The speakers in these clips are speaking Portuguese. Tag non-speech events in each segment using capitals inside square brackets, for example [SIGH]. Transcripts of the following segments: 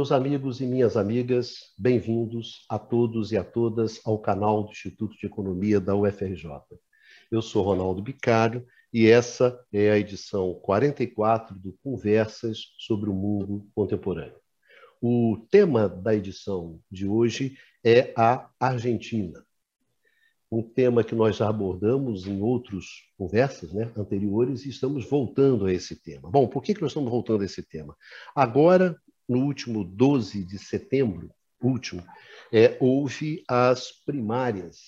Meus amigos e minhas amigas, bem-vindos a todos e a todas ao canal do Instituto de Economia da UFRJ. Eu sou Ronaldo Bicário e essa é a edição 44 do Conversas sobre o Mundo Contemporâneo. O tema da edição de hoje é a Argentina. Um tema que nós já abordamos em outras conversas né, anteriores e estamos voltando a esse tema. Bom, por que, que nós estamos voltando a esse tema? Agora, no último 12 de setembro, último, é, houve as primárias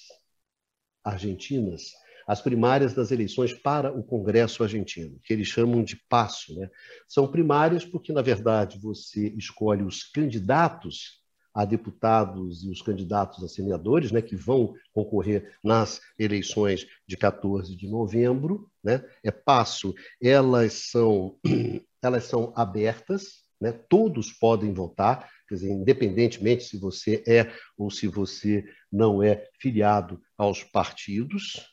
argentinas, as primárias das eleições para o Congresso argentino, que eles chamam de passo. Né? São primárias porque, na verdade, você escolhe os candidatos a deputados e os candidatos a senadores, né, que vão concorrer nas eleições de 14 de novembro, né? É passo, elas são [CLEARS THROAT] elas são abertas, né? Todos podem votar, quer dizer, independentemente se você é ou se você não é filiado aos partidos.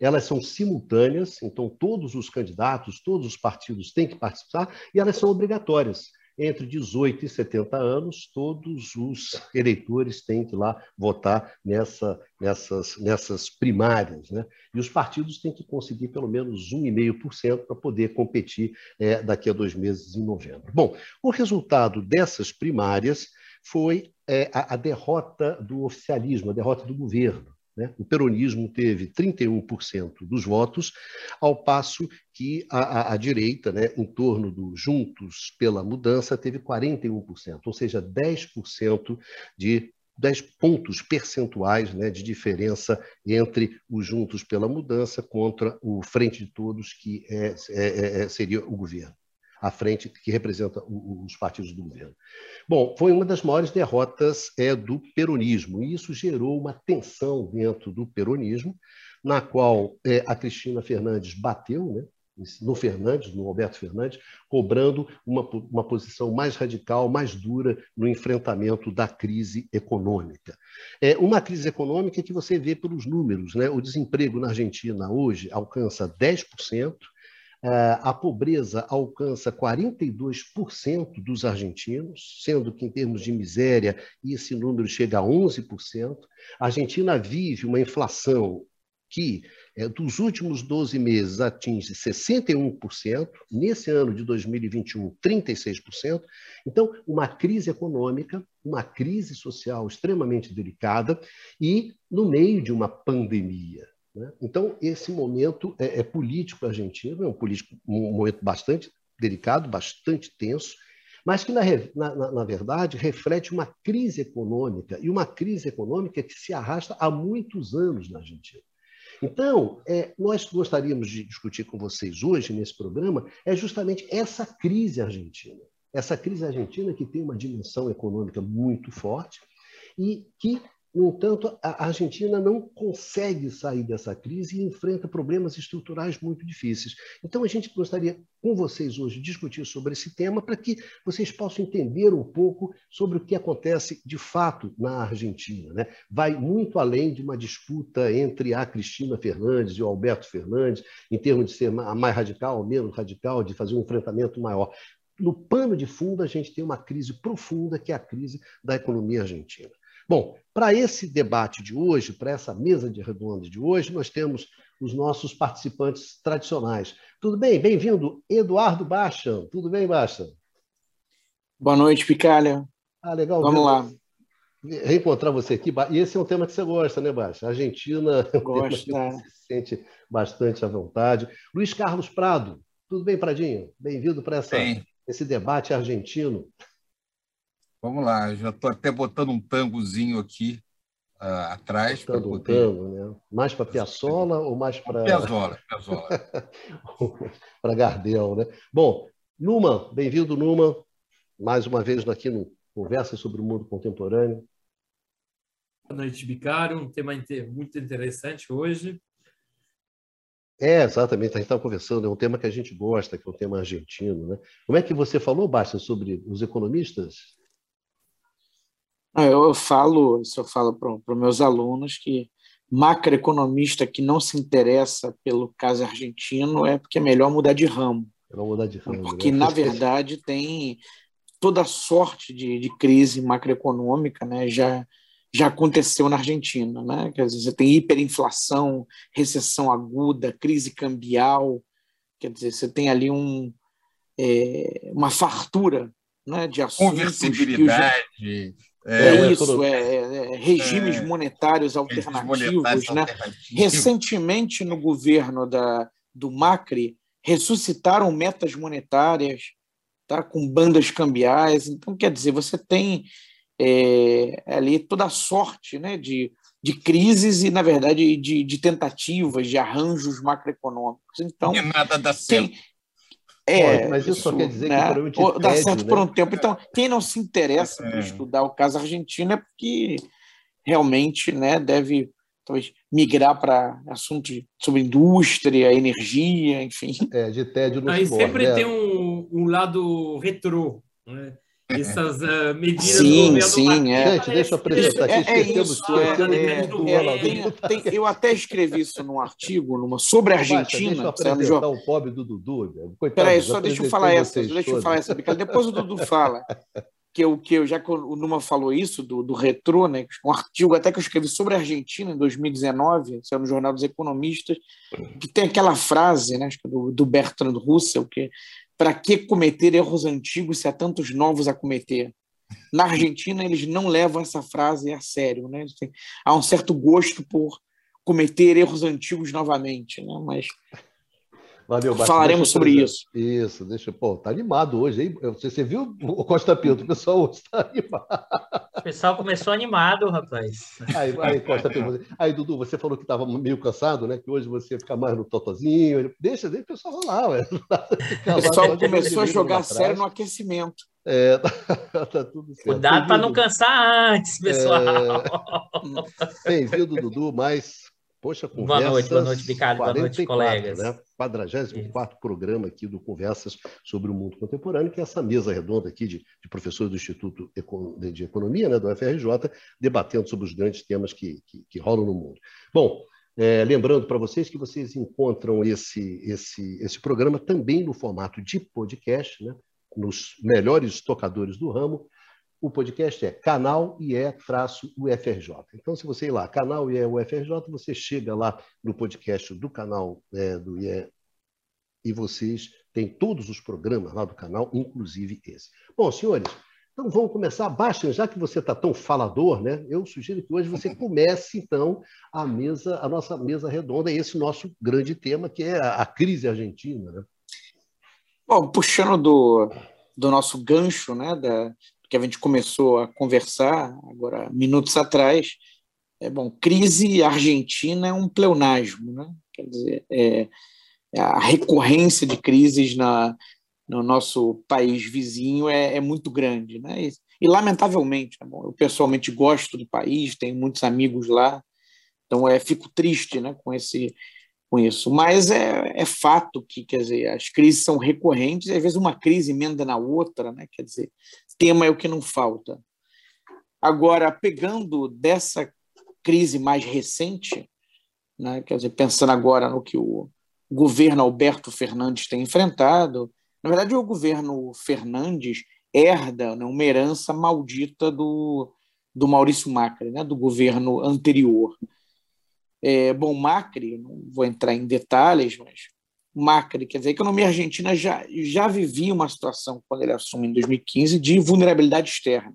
Elas são simultâneas, então todos os candidatos, todos os partidos têm que participar e elas são obrigatórias entre 18 e 70 anos, todos os eleitores têm que ir lá votar nessa, nessas, nessas primárias. Né? E os partidos têm que conseguir pelo menos 1,5% para poder competir é, daqui a dois meses, em novembro. Bom, o resultado dessas primárias foi é, a, a derrota do oficialismo, a derrota do governo. Né? O peronismo teve 31% dos votos, ao passo que a, a, a direita, né, em torno do Juntos pela Mudança, teve 41%, ou seja, 10% de 10 pontos percentuais né, de diferença entre os Juntos pela Mudança contra o Frente de Todos, que é, é, é, seria o governo à frente, que representa os partidos do governo. Bom, foi uma das maiores derrotas é, do peronismo, e isso gerou uma tensão dentro do peronismo, na qual é, a Cristina Fernandes bateu, né, no Fernandes, no Alberto Fernandes, cobrando uma, uma posição mais radical, mais dura no enfrentamento da crise econômica. É uma crise econômica que você vê pelos números, né? O desemprego na Argentina hoje alcança 10%, é, a pobreza alcança 42% dos argentinos, sendo que, em termos de miséria, esse número chega a 11%. A Argentina vive uma inflação que, é, dos últimos 12 meses, atinge 61%, nesse ano de 2021, 36%. Então, uma crise econômica, uma crise social extremamente delicada e no meio de uma pandemia. Né? Então, esse momento é, é político argentino, é um, político, um momento bastante delicado, bastante tenso, mas que, na, na, na, verdade, reflete uma crise econômica, e uma crise econômica que se arrasta há muitos anos na Argentina. Então, é, nós gostaríamos de discutir com vocês hoje, nesse programa, é justamente essa crise argentina. Essa crise argentina que tem uma dimensão econômica muito forte e que no entanto, a Argentina não consegue sair dessa crise e enfrenta problemas estruturais muito difíceis. Então, a gente gostaria, com vocês hoje, discutir sobre esse tema para que vocês possam entender um pouco sobre o que acontece de fato na Argentina. Né? Vai muito além de uma disputa entre a Cristina Fernandes e o Alberto Fernandes, em termos de ser mais radical ou menos radical, de fazer um enfrentamento maior no pano de fundo, a gente tem uma crise profunda, que é a crise da economia argentina. Bom, para esse debate de hoje, para essa mesa de redonda de hoje, nós temos os nossos participantes tradicionais. Tudo bem? Bem-vindo, Eduardo Baixa. Tudo bem, Baixa? Boa noite, Picalha. Ah, legal. Vamos lá. Reencontrar você aqui. E esse é um tema que você gosta, né, Baixa? Argentina [LAUGHS] é um Gosta. tema que você se sente bastante à vontade. Luiz Carlos Prado. Tudo bem, Pradinho? Bem-vindo para esse debate argentino. Vamos lá, já estou até botando um tangozinho aqui uh, atrás. Botando um tango, né? Mais para Piazzolla ou mais para... Piazzolla, Piazzolla. [LAUGHS] para Gardel, né? Bom, Numa, bem-vindo, Numa, mais uma vez aqui no Conversa sobre o Mundo Contemporâneo. Boa noite, Bicário, um tema muito interessante hoje. É, exatamente, a gente estava conversando, é um tema que a gente gosta, que é um tema argentino. Né? Como é que você falou, Basta, sobre os economistas? Eu, eu falo, isso eu falo para os meus alunos que macroeconomista que não se interessa pelo caso argentino é porque é melhor mudar de ramo. É mudar de ramo. Porque, né? na verdade, tem toda sorte de, de crise macroeconômica, né? Já já aconteceu na Argentina, né? Quer dizer, você tem hiperinflação, recessão aguda, crise cambial, quer dizer, você tem ali um, é, uma fartura né, de assuntos. Conversibilidade. Que é, é, isso, é, é, regimes é, monetários alternativos. Regimes monetários né? Alternativos. Recentemente, no governo da, do Macri, ressuscitaram metas monetárias tá, com bandas cambiais. Então, quer dizer, você tem é, ali toda a sorte né, de, de crises e, na verdade, de, de tentativas, de arranjos macroeconômicos. Então, e nada dá certo. É, mas isso, só quer dizer né? que o dá certo né? por um tempo. Então, quem não se interessa é. por estudar o caso argentino é porque realmente né, deve talvez migrar para assuntos sobre indústria, energia, enfim. É, de tédio no Aí sempre né? tem um, um lado retrô, né? Essas uh, medidas sim, do sim, é. Gente, deixa eu apresentar aqui. É, é isso, é, é, eu até escrevi isso num artigo numa, sobre a Argentina. Deixa eu apresentar o pobre do Dudu. Peraí, só deixa eu falar essa. Deixa eu falar essa, depois o Dudu fala. Que eu, que eu, já que o Numa falou isso, do, do retrô, né, um artigo até que eu escrevi sobre a Argentina em 2019, saiu no Jornal dos Economistas, que tem aquela frase né, do, do Bertrand Russell, que para que cometer erros antigos se há tantos novos a cometer? Na Argentina, eles não levam essa frase a sério. Né? Há um certo gosto por cometer erros antigos novamente. Né? Mas Valeu, Falaremos sobre isso. Isso, deixa. Pô, tá animado hoje, hein? Você, você viu o Costa Pinto? O pessoal hoje tá animado. O pessoal começou animado, rapaz. Aí, aí Costa Pinto. Aí, Dudu, você falou que estava meio cansado, né? Que hoje você fica mais no totozinho. Deixa, deixa o pessoal rolar, ué. [LAUGHS] O pessoal começou a jogar sério no aquecimento. É, [LAUGHS] tá, tá tudo certo. Cuidado para não cansar antes, pessoal. É... Bem-vindo, Dudu, mais Poxa, conversas. Boa noite, boa noite, Ricardo. Boa noite, colegas. Né? 44 programa aqui do Conversas sobre o Mundo Contemporâneo, que é essa mesa redonda aqui de, de professores do Instituto de Economia, né, do FRJ, debatendo sobre os grandes temas que, que, que rolam no mundo. Bom, é, lembrando para vocês que vocês encontram esse, esse, esse programa também no formato de podcast, né, nos melhores tocadores do ramo, o podcast é canal IE-UFRJ. Então, se você ir lá, canal IE-UFRJ, você chega lá no podcast do canal é, do IE e vocês têm todos os programas lá do canal, inclusive esse. Bom, senhores, então vamos começar. Basta, já que você está tão falador, né? Eu sugiro que hoje você comece, então, a mesa, a nossa mesa redonda, esse nosso grande tema, que é a, a crise argentina, né? Bom, puxando do, do nosso gancho, né, da, que a gente começou a conversar agora minutos atrás, é bom, crise argentina é um pleonasmo, né? Quer dizer, é, é a recorrência de crises na, no nosso país vizinho é, é muito grande, né? E, e lamentavelmente, bom, eu pessoalmente gosto do país, tenho muitos amigos lá, então é, fico triste, né, com esse com isso. Mas é, é fato que, quer dizer, as crises são recorrentes, às vezes uma crise emenda na outra, né? Quer dizer, tema é o que não falta. Agora, pegando dessa crise mais recente, né, quer dizer, pensando agora no que o governo Alberto Fernandes tem enfrentado, na verdade, o governo Fernandes herda né, uma herança maldita do, do Maurício Macri, né, do governo anterior. É, bom, Macri, não vou entrar em detalhes, mas Macri, quer dizer, a economia argentina já, já vivia uma situação, quando ele assume em 2015, de vulnerabilidade externa.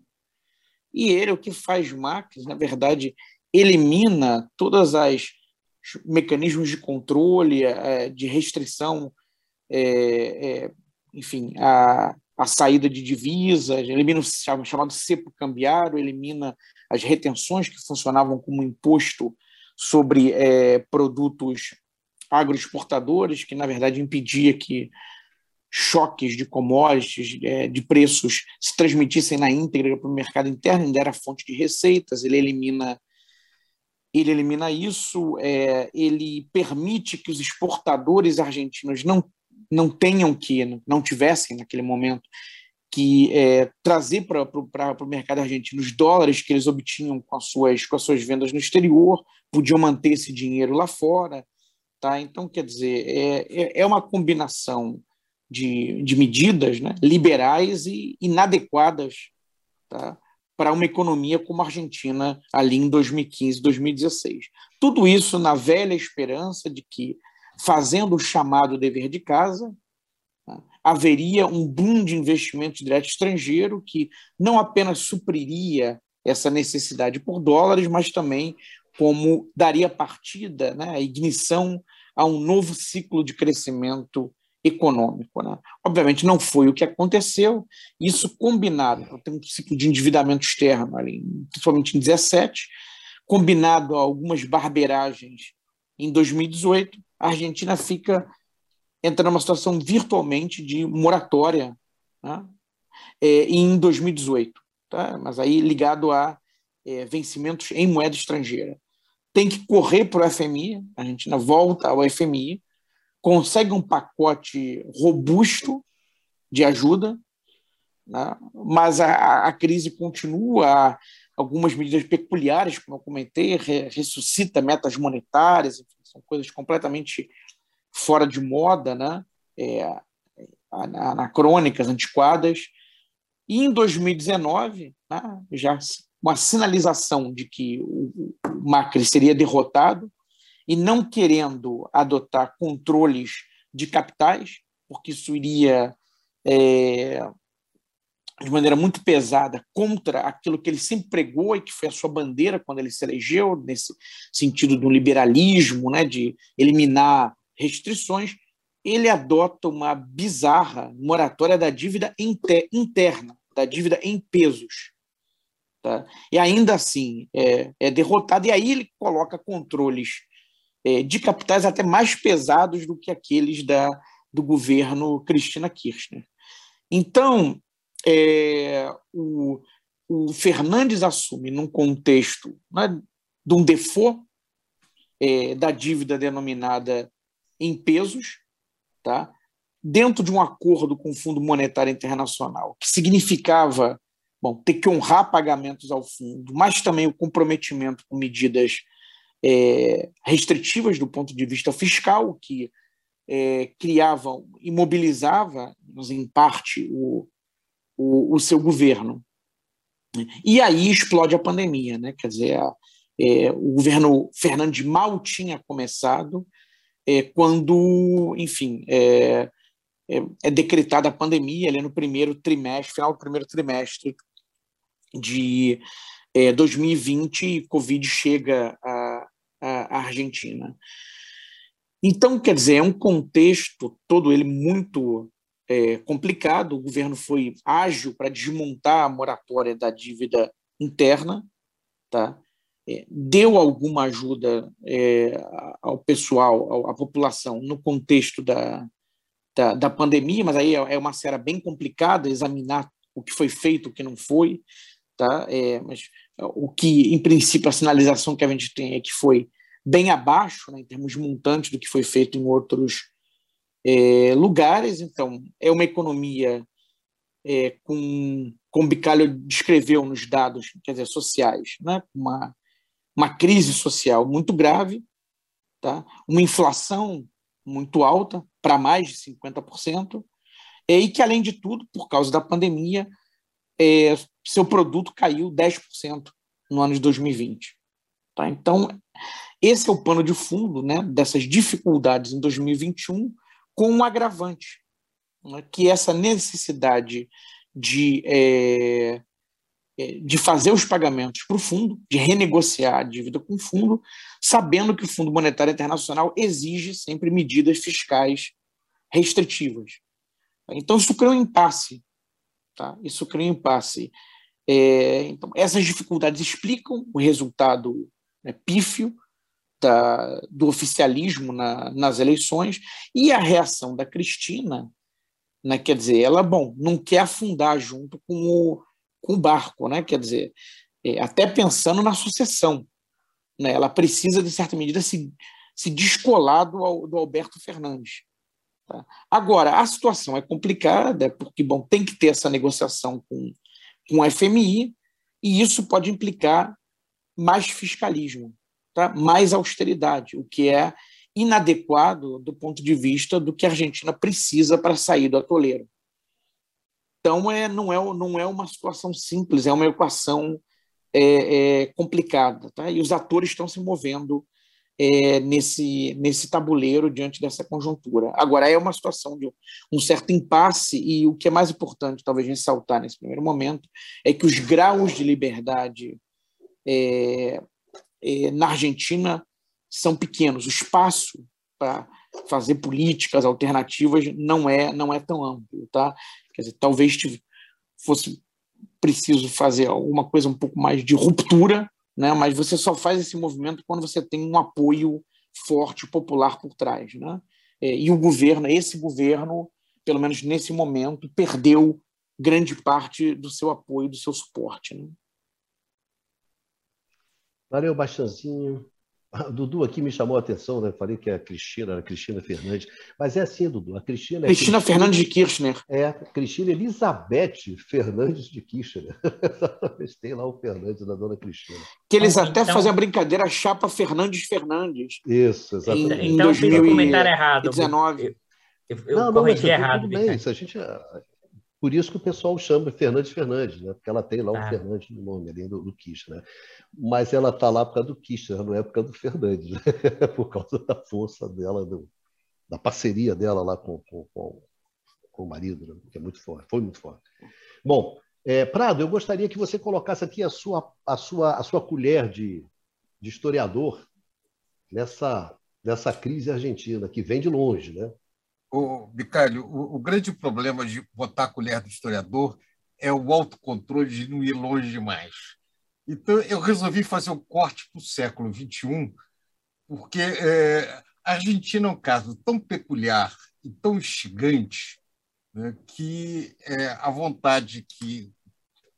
E ele, o que faz Macri, na verdade, elimina todas as mecanismos de controle, é, de restrição, é, é, enfim, a, a saída de divisas, elimina o chamado cepo cambiário, elimina as retenções que funcionavam como imposto sobre é, produtos agroexportadores, que na verdade impedia que choques de commodities, é, de preços, se transmitissem na íntegra para o mercado interno, ainda era fonte de receitas, ele elimina ele elimina isso, é, ele permite que os exportadores argentinos não, não tenham que, não tivessem naquele momento, que é, trazer para o mercado argentino os dólares que eles obtinham com as, suas, com as suas vendas no exterior, podiam manter esse dinheiro lá fora. Tá? Então, quer dizer, é, é, é uma combinação de, de medidas né, liberais e inadequadas tá, para uma economia como a Argentina ali em 2015, 2016. Tudo isso na velha esperança de que, fazendo o chamado dever de casa, tá, haveria um boom de investimento direto estrangeiro que não apenas supriria essa necessidade por dólares, mas também como daria partida, né, ignição a um novo ciclo de crescimento econômico. Né? Obviamente não foi o que aconteceu, isso combinado, tem um ciclo de endividamento externo, ali, principalmente em 2017, combinado a algumas barbeiragens em 2018, a Argentina fica entra numa situação virtualmente de moratória né? é, em 2018, tá? mas aí ligado a é, vencimentos em moeda estrangeira. Tem que correr para o FMI, a Argentina volta ao FMI, consegue um pacote robusto de ajuda, né? mas a, a, crise continua, algumas medidas peculiares, como eu comentei, re, ressuscita metas monetárias, enfim, são coisas completamente fora de moda, né? É, anacrônicas, antiquadas. E em 2019, né, já uma sinalização de que o Macri seria derrotado, e não querendo adotar controles de capitais, porque isso iria é, de maneira muito pesada contra aquilo que ele sempre pregou e que foi a sua bandeira quando ele se elegeu, nesse sentido do liberalismo, né, de eliminar restrições, ele adota uma bizarra moratória da dívida interna, da dívida em pesos. Tá? E ainda assim é, é derrotado, e aí ele coloca controles é, de capitais até mais pesados do que aqueles da, do governo Cristina Kirchner. Então, é, o, o, Fernandes assume, num contexto né, de um default é, da dívida denominada em pesos, tá? dentro de um acordo com o Fundo Monetário Internacional, que significava bom, ter que honrar pagamentos ao fundo, mas também o comprometimento com medidas é, restritivas do ponto de vista fiscal, que é, criavam, imobilizava, em parte, o, o, o, seu governo. E aí explode a pandemia, né? quer dizer, a, é, o governo Fernandes mal tinha começado é, quando, enfim, é, é, é, decretada a pandemia ali no primeiro trimestre, final do primeiro trimestre de 2020, e Covid chega a, a Argentina. Então, quer dizer, é um contexto todo ele muito é, complicado. O governo foi ágil para desmontar a moratória da dívida interna, tá? É, deu alguma ajuda é, ao pessoal, à população, no contexto da, da, da, pandemia, mas aí é, é uma série bem complicada examinar o que foi feito, o que não foi, tá? É, mas o que, em princípio, a sinalização que a gente tem é que foi bem abaixo, né, em termos de do que foi feito em outros é, lugares. Então, é uma economia é, com, como Bicalho descreveu nos dados quer dizer, sociais, né, uma, uma crise social muito grave, tá? uma inflação muito alta, para mais de 50%, e que, além de tudo, por causa da pandemia, é, seu produto caiu 10% no ano de 2020. Tá? Então, esse é o pano de fundo né, dessas dificuldades em 2021, com um agravante, né, que é essa necessidade de, é, é de fazer os pagamentos para o fundo, de renegociar a dívida com o fundo, sabendo que o Fundo Monetário Internacional exige sempre medidas fiscais restritivas. Então, isso cria um impasse. Tá? Isso cria um impasse. É, então, essas dificuldades explicam o resultado né, pífio da, do oficialismo na, nas eleições e a reação da Cristina, né, quer dizer, ela, bom, não quer afundar junto com o, com o barco, né, quer dizer, é, até pensando na sucessão, né, ela precisa, de certa medida, se, se descolar do, do Alberto Fernandes. Tá? Agora, a situação é complicada, porque bom, tem que ter essa negociação com, com o FMI, e isso pode implicar mais fiscalismo, tá? mais austeridade, o que é inadequado do ponto de vista do que a Argentina precisa para sair do atoleiro. Então, é, não, é, não é uma situação simples, é uma equação é, é, complicada. Tá? E os atores estão se movendo é, nesse, nesse tabuleiro diante dessa conjuntura. Agora, é uma situação de um certo impasse, e o que é mais importante, talvez, ressaltar nesse primeiro momento, é que os graus de liberdade é, é, na Argentina são pequenos. O espaço para fazer políticas alternativas não é não é tão amplo, tá? Quer dizer, talvez fosse preciso fazer alguma coisa um pouco mais de ruptura, né? Mas você só faz esse movimento quando você tem um apoio forte popular por trás, né? É, e o governo, esse governo, pelo menos nesse momento, perdeu grande parte do seu apoio, do seu suporte. Né? Valeu, Bastanzinho. A Dudu aqui me chamou a atenção, né? Falei que é a Cristina, a Cristina Fernandes. Mas é assim, Dudu. A Cristina é Cristina, Cristina Fernandes de Kirchner. É, Cristina Elizabeth Fernandes de Kirchner. [LAUGHS] Tem lá o Fernandes da dona Cristina. Que eles até então... fazem a brincadeira chapa Fernandes Fernandes. Isso, exatamente. Então, então eu fiz um comentário errado. 19. Eu, eu, eu não, corrigi não, errado. Tudo bem, isso a gente por isso que o pessoal chama Fernandes Fernandes, né? porque ela tem lá o ah. Fernandes no nome, além do, do Kirchner. Né? Mas ela está lá por causa do Kirchner, não é por causa do Fernandes, né? [LAUGHS] por causa da força dela, do, da parceria dela lá com, com, com, com o marido, né? que é muito forte, foi muito forte. Bom, é, Prado, eu gostaria que você colocasse aqui a sua, a sua, a sua colher de, de historiador nessa, nessa crise argentina, que vem de longe, né? O Bicalho, o, o, grande problema de botar a colher do historiador é o autocontrole de não ir longe demais. Então, eu resolvi fazer um corte para o século XXI, porque é, a Argentina é um caso tão peculiar e tão instigante né, que é, a vontade que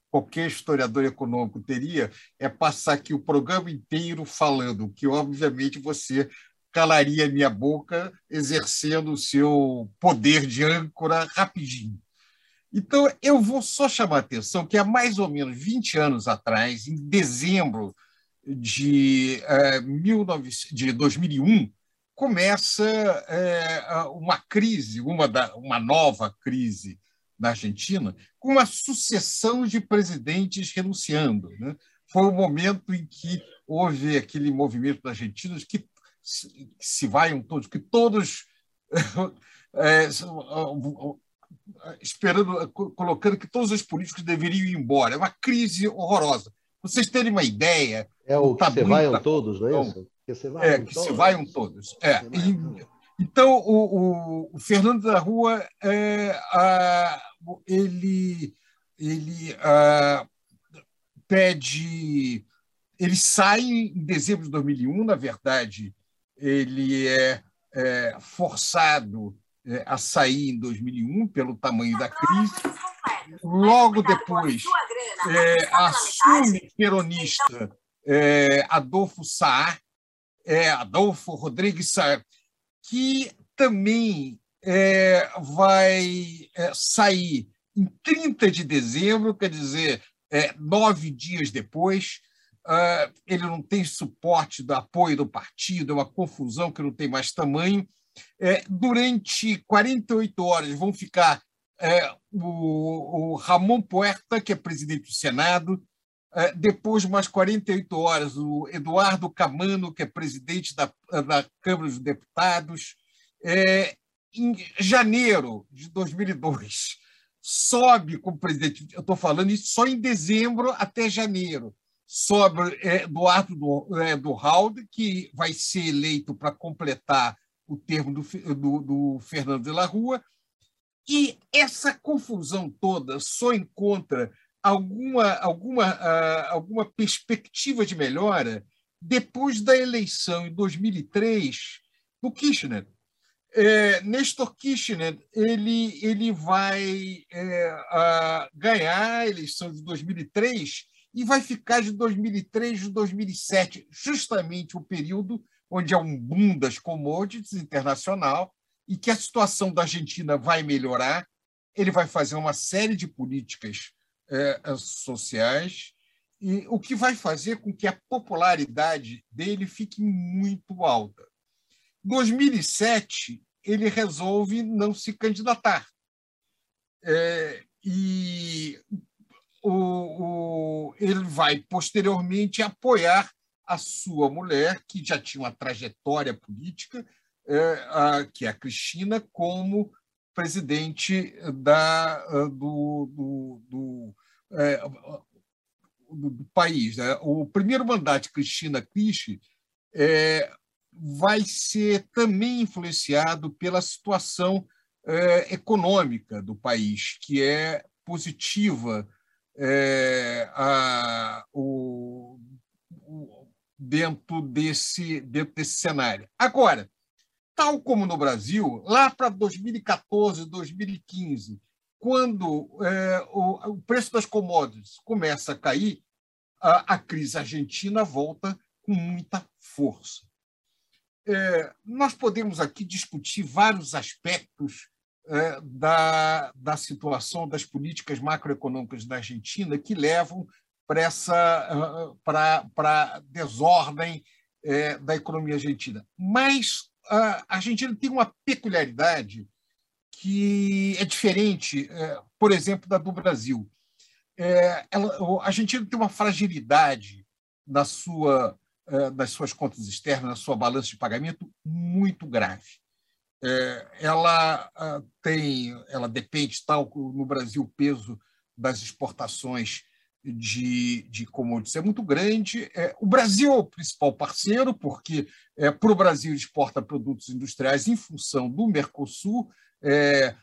qualquer historiador econômico teria é passar aqui o programa inteiro falando, que obviamente você calaria minha boca, exercendo o seu poder de âncora rapidinho. Então, eu vou só chamar a atenção que há mais ou menos 20 anos atrás, em dezembro de, eh, 19, de 2001, começa eh, uma crise, uma, da, uma nova crise na Argentina, com uma sucessão de presidentes renunciando. Né? Foi o momento em que houve aquele movimento da Argentina que se, se vaiam todos, que todos [LAUGHS] é, esperando, colocando que todos os políticos deveriam ir embora. É uma crise horrorosa. Vocês terem uma ideia. É o que se vaiam todos, não é isso? Que se vaiam é, que todos. se vaiam todos. É. E, então, o, o, o, Fernando da Rua, é, a, ele, ele a, pede. Ele sai em dezembro de 2001, na verdade, ele é, é forçado é, a sair em 2001 pelo tamanho da crise. Logo depois, é, assume peronista é, Adolfo Saar, é, Adolfo Rodrigues Saar, que também é, vai sair em 30 de dezembro, quer dizer, nove dias depois, ele não tem suporte do apoio do partido, é uma confusão que não tem mais tamanho. É, durante 48 horas vão ficar é, o, o, Ramon Puerta, que é presidente do Senado, é, depois, mais 48 horas, o Eduardo Camano, que é presidente da, da Câmara dos Deputados. É, em janeiro de 2002, sobe como presidente, eu estou falando isso só em dezembro até janeiro, sobre é, Eduardo do, é, do Halde, que vai ser eleito para completar o termo do, do, do, Fernando de la Rua. E essa confusão toda só encontra alguma, alguma, uh, alguma perspectiva de melhora depois da eleição em 2003 do Kirchner. É, Nestor Kirchner ele, ele vai é, ganhar a eleição de 2003 e vai ficar de 2003 a 2007, justamente o período onde há um boom das commodities internacional e que a situação da Argentina vai melhorar. Ele vai fazer uma série de políticas é, sociais e o que vai fazer com que a popularidade dele fique muito alta. 2007, ele resolve não se candidatar. É, e o, o, ele vai, posteriormente, apoiar a sua mulher, que já tinha uma trajetória política, é, a, que é a Cristina, como presidente da, do, do, do, é, do, do país. Né? O primeiro mandato de Cristina Crisci é, vai ser também influenciado pela situação é, econômica do país, que é positiva é, a, o, o, dentro, desse, dentro desse cenário. Agora, tal como no Brasil, lá para 2014, 2015, quando é, o, o, preço das commodities começa a cair, a, a crise argentina volta com muita força. É, nós podemos aqui discutir vários aspectos é, da, da situação das políticas macroeconômicas da Argentina que levam para essa para, para desordem é, da economia argentina. Mas a Argentina tem uma peculiaridade que é diferente, é, por exemplo, da do Brasil. É, ela, a Argentina tem uma fragilidade na sua, é, nas suas contas externas, na sua balança de pagamento muito grave. É, ela ah, tem, ela depende, tal no Brasil, o peso das exportações de, de commodities é muito grande. É, o Brasil é o principal parceiro, porque é, para o Brasil exporta produtos industriais em função do Mercosul. É,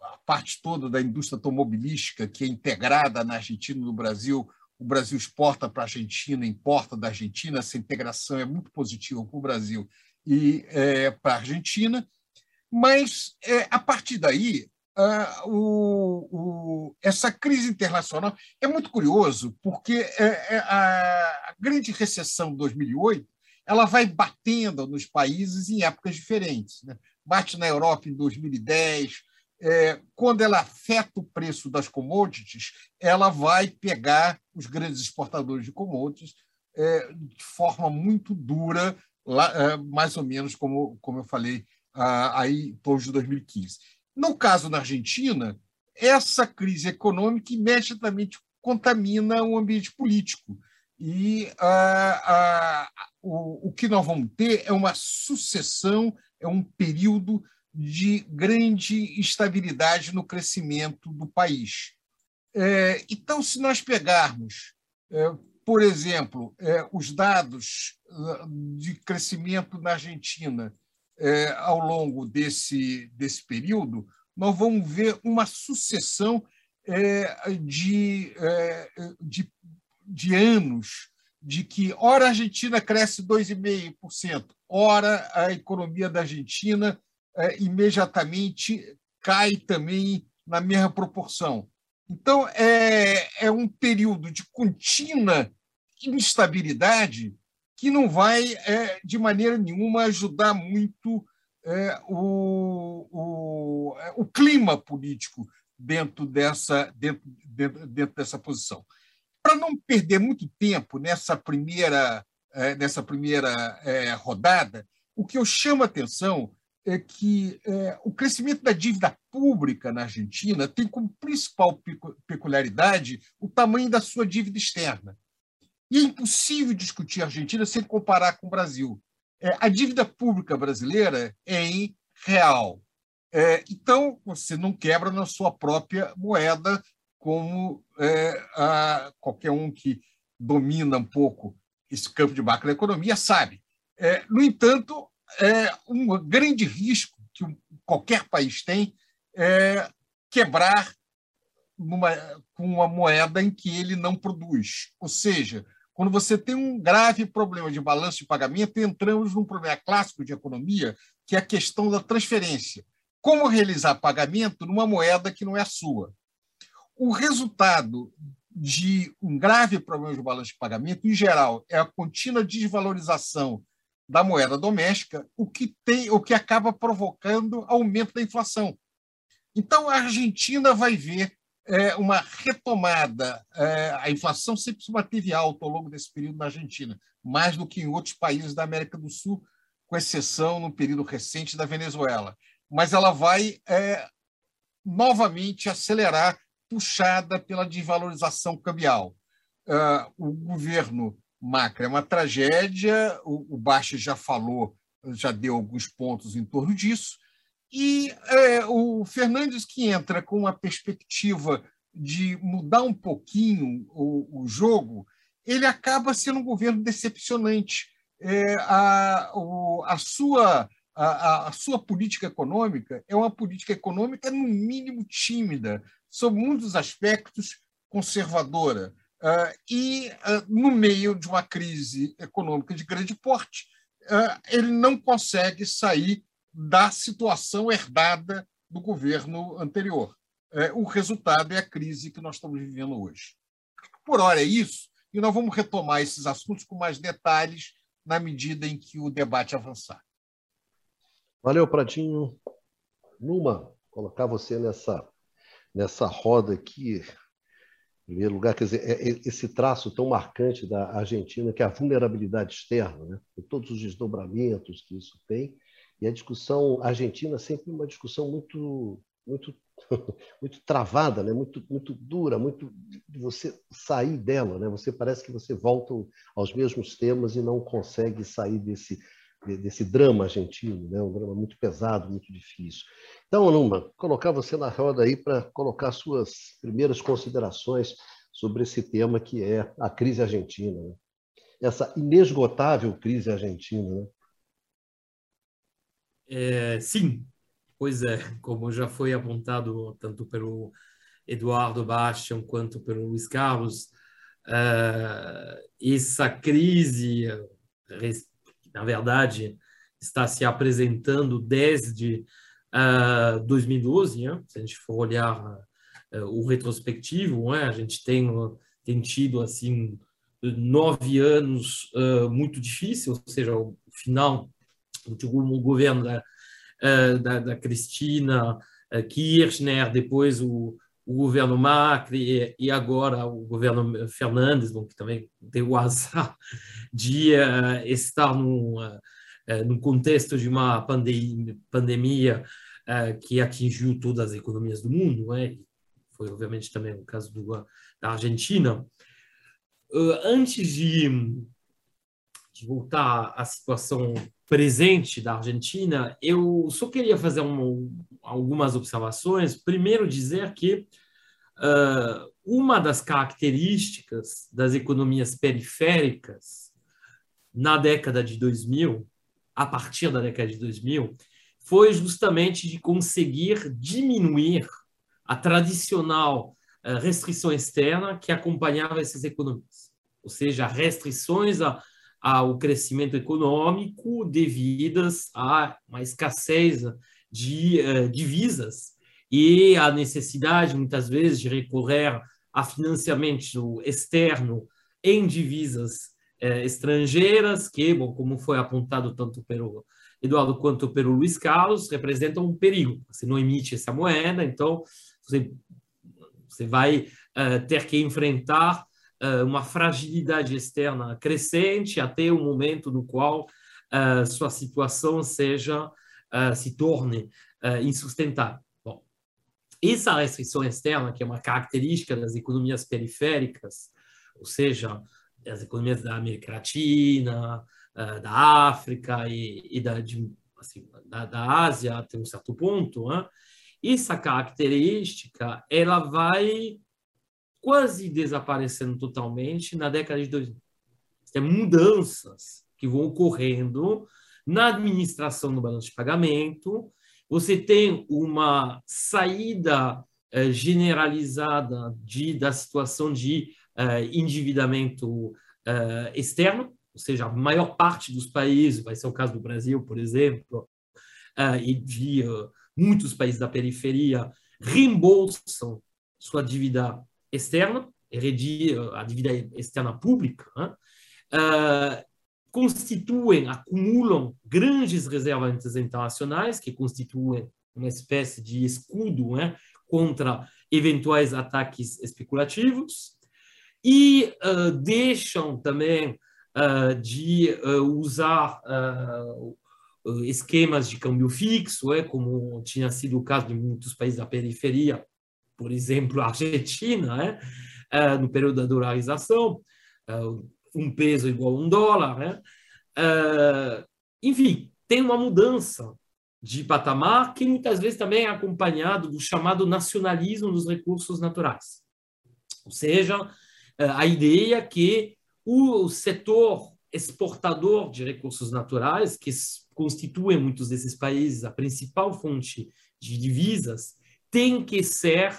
a parte toda da indústria automobilística, que é integrada na Argentina e no Brasil, o Brasil exporta para a Argentina, importa da Argentina. Essa integração é muito positiva para o Brasil e é, para a Argentina. Mas, é, a partir daí, o, o, essa crise internacional é muito curioso, porque é, é a, a grande recessão de 2008 ela vai batendo nos países em épocas diferentes. Né? Bate na Europa em 2010, é, quando ela afeta o preço das commodities, ela vai pegar os grandes exportadores de commodities é, de forma muito dura, lá, é, mais ou menos como, como eu falei ah, aí depois de 2015. No caso da Argentina, essa crise econômica imediatamente contamina o ambiente político. E o, o que nós vamos ter é uma sucessão, é um período de grande instabilidade no crescimento do país. É, então, se nós pegarmos, é, por exemplo, é, os dados ah, de crescimento na Argentina é, ao longo desse, desse período, nós vamos ver uma sucessão é, de, de, de anos de que, ora, a Argentina cresce 2,5%, ora, a economia da Argentina imediatamente cai também na mesma proporção. Então, é, é um período de contínua instabilidade que não vai, é, de maneira nenhuma, ajudar muito é, o, o, o clima político dentro dessa, dentro, dentro, dentro dessa posição. Para não perder muito tempo nessa primeira, é, nessa primeira é, rodada, o que eu chamo a atenção é que é, o crescimento da dívida pública na Argentina tem como principal peculiaridade o tamanho da sua dívida externa. E é impossível discutir a Argentina sem comparar com o Brasil. É, a dívida pública brasileira é em real. É, então, você não quebra na sua própria moeda, como é, a, qualquer um que domina um pouco esse campo de macroeconomia sabe. É, no entanto, é um grande risco que qualquer país tem é quebrar numa, com uma moeda em que ele não produz. Ou seja, quando você tem um grave problema de balanço de pagamento, entramos num problema clássico de economia, que é a questão da transferência. Como realizar pagamento numa moeda que não é sua? O resultado de um grave problema de balanço de pagamento, em geral, é a contínua desvalorização da moeda doméstica, o que tem, o que acaba provocando aumento da inflação. Então, a Argentina vai ver é, uma retomada. É, a inflação sempre se manteve alta ao longo desse período na Argentina, mais do que em outros países da América do Sul, com exceção no período recente da Venezuela. Mas ela vai é, novamente acelerar, puxada pela desvalorização cambial. Uh, o governo Macri é uma tragédia, o, o Baixa já falou, já deu alguns pontos em torno disso, e é, o Fernandes que entra com uma perspectiva de mudar um pouquinho o, o jogo, ele acaba sendo um governo decepcionante. É, a, o, a, sua, a, a, sua política econômica é uma política econômica, no mínimo, tímida, sob muitos aspectos conservadora. Uh, e, uh, no meio de uma crise econômica de grande porte, uh, ele não consegue sair da situação herdada do governo anterior. o resultado é a crise que nós estamos vivendo hoje. Por hora é isso, e nós vamos retomar esses assuntos com mais detalhes na medida em que o debate avançar. Valeu, Pradinho. Numa, colocar você nessa, nessa roda aqui, em primeiro lugar, quer dizer, é, é esse traço tão marcante da Argentina, que é a vulnerabilidade externa, né? com todos os desdobramentos que isso tem, e a discussão argentina sempre uma discussão muito muito [LAUGHS] muito travada, né? muito muito dura, muito de você sair dela, né? Você parece que você volta aos mesmos temas e não consegue sair desse desse drama argentino, né? Um drama muito pesado, muito difícil. Então, Numa, colocar você na roda aí para colocar suas primeiras considerações sobre esse tema que é a crise argentina, né? essa inesgotável crise argentina, né? É, sim, pois é, como já foi apontado tanto pelo Eduardo Bastian quanto pelo Luiz Carlos, uh, essa crise, na verdade, está se apresentando desde uh, 2012, né? se a gente for olhar uh, o retrospectivo, né? a gente tem, tem tido assim nove anos muito difíceis, ou seja, o final o governo da, da, da Cristina Kirchner, depois o, o governo Macri e, agora o governo Fernandes, que também tem o azar de uh, estar num, uh, num contexto de uma pandemia, pandemia uh, que atingiu todas as economias do mundo, né? foi obviamente também o caso do, da Argentina. antes de, de voltar à situação presente da Argentina, eu só queria fazer um, algumas observações. Primeiro, dizer que uh, uma das características das economias periféricas na década de 2000, a partir da década de 2000, foi justamente de conseguir diminuir a tradicional uh, restrição externa que acompanhava essas economias, ou seja, restrições a ao crescimento econômico devidas a uma escassez de uh, divisas e a necessidade, muitas vezes, de recorrer a financiamento externo em divisas uh, estrangeiras, que, bom, como foi apontado tanto pelo Eduardo quanto pelo Luiz Carlos, representam um perigo. Você não emite essa moeda, então você, você vai uh, ter que enfrentar uma fragilidade externa crescente até o momento no qual uh, sua situação seja uh, se torne insustentável. Bom, essa restrição externa, que é uma característica das economias periféricas, ou seja, das economias da América Latina, da África e, e da, de, assim, da, da, Ásia até um certo ponto, hein? essa característica ela vai quase desaparecendo totalmente na década de 2000. Tem mudanças que vão ocorrendo na administração do balanço de pagamento, você tem uma saída eh, generalizada de, da situação de eh, endividamento eh, externo, ou seja, a maior parte dos países, vai ser o caso do Brasil, por exemplo, e de muitos países da periferia, reembolsam sua dívida externa, heredia, a dívida externa pública, né? uh, constituem, acumulam grandes reservas internacionais, que constituem uma espécie de escudo né, contra eventuais ataques especulativos, e uh, deixam também uh, de usar esquemas de câmbio fixo, é, como tinha sido o caso de muitos países da periferia, por exemplo, a Argentina, é, no período da dolarização, um peso igual a um dólar. Né? Enfim, tem uma mudança de patamar que muitas vezes também é acompanhado do chamado nacionalismo dos recursos naturais. Ou seja, a ideia que o setor exportador de recursos naturais, que constituem muitos desses países a principal fonte de divisas, tem que ser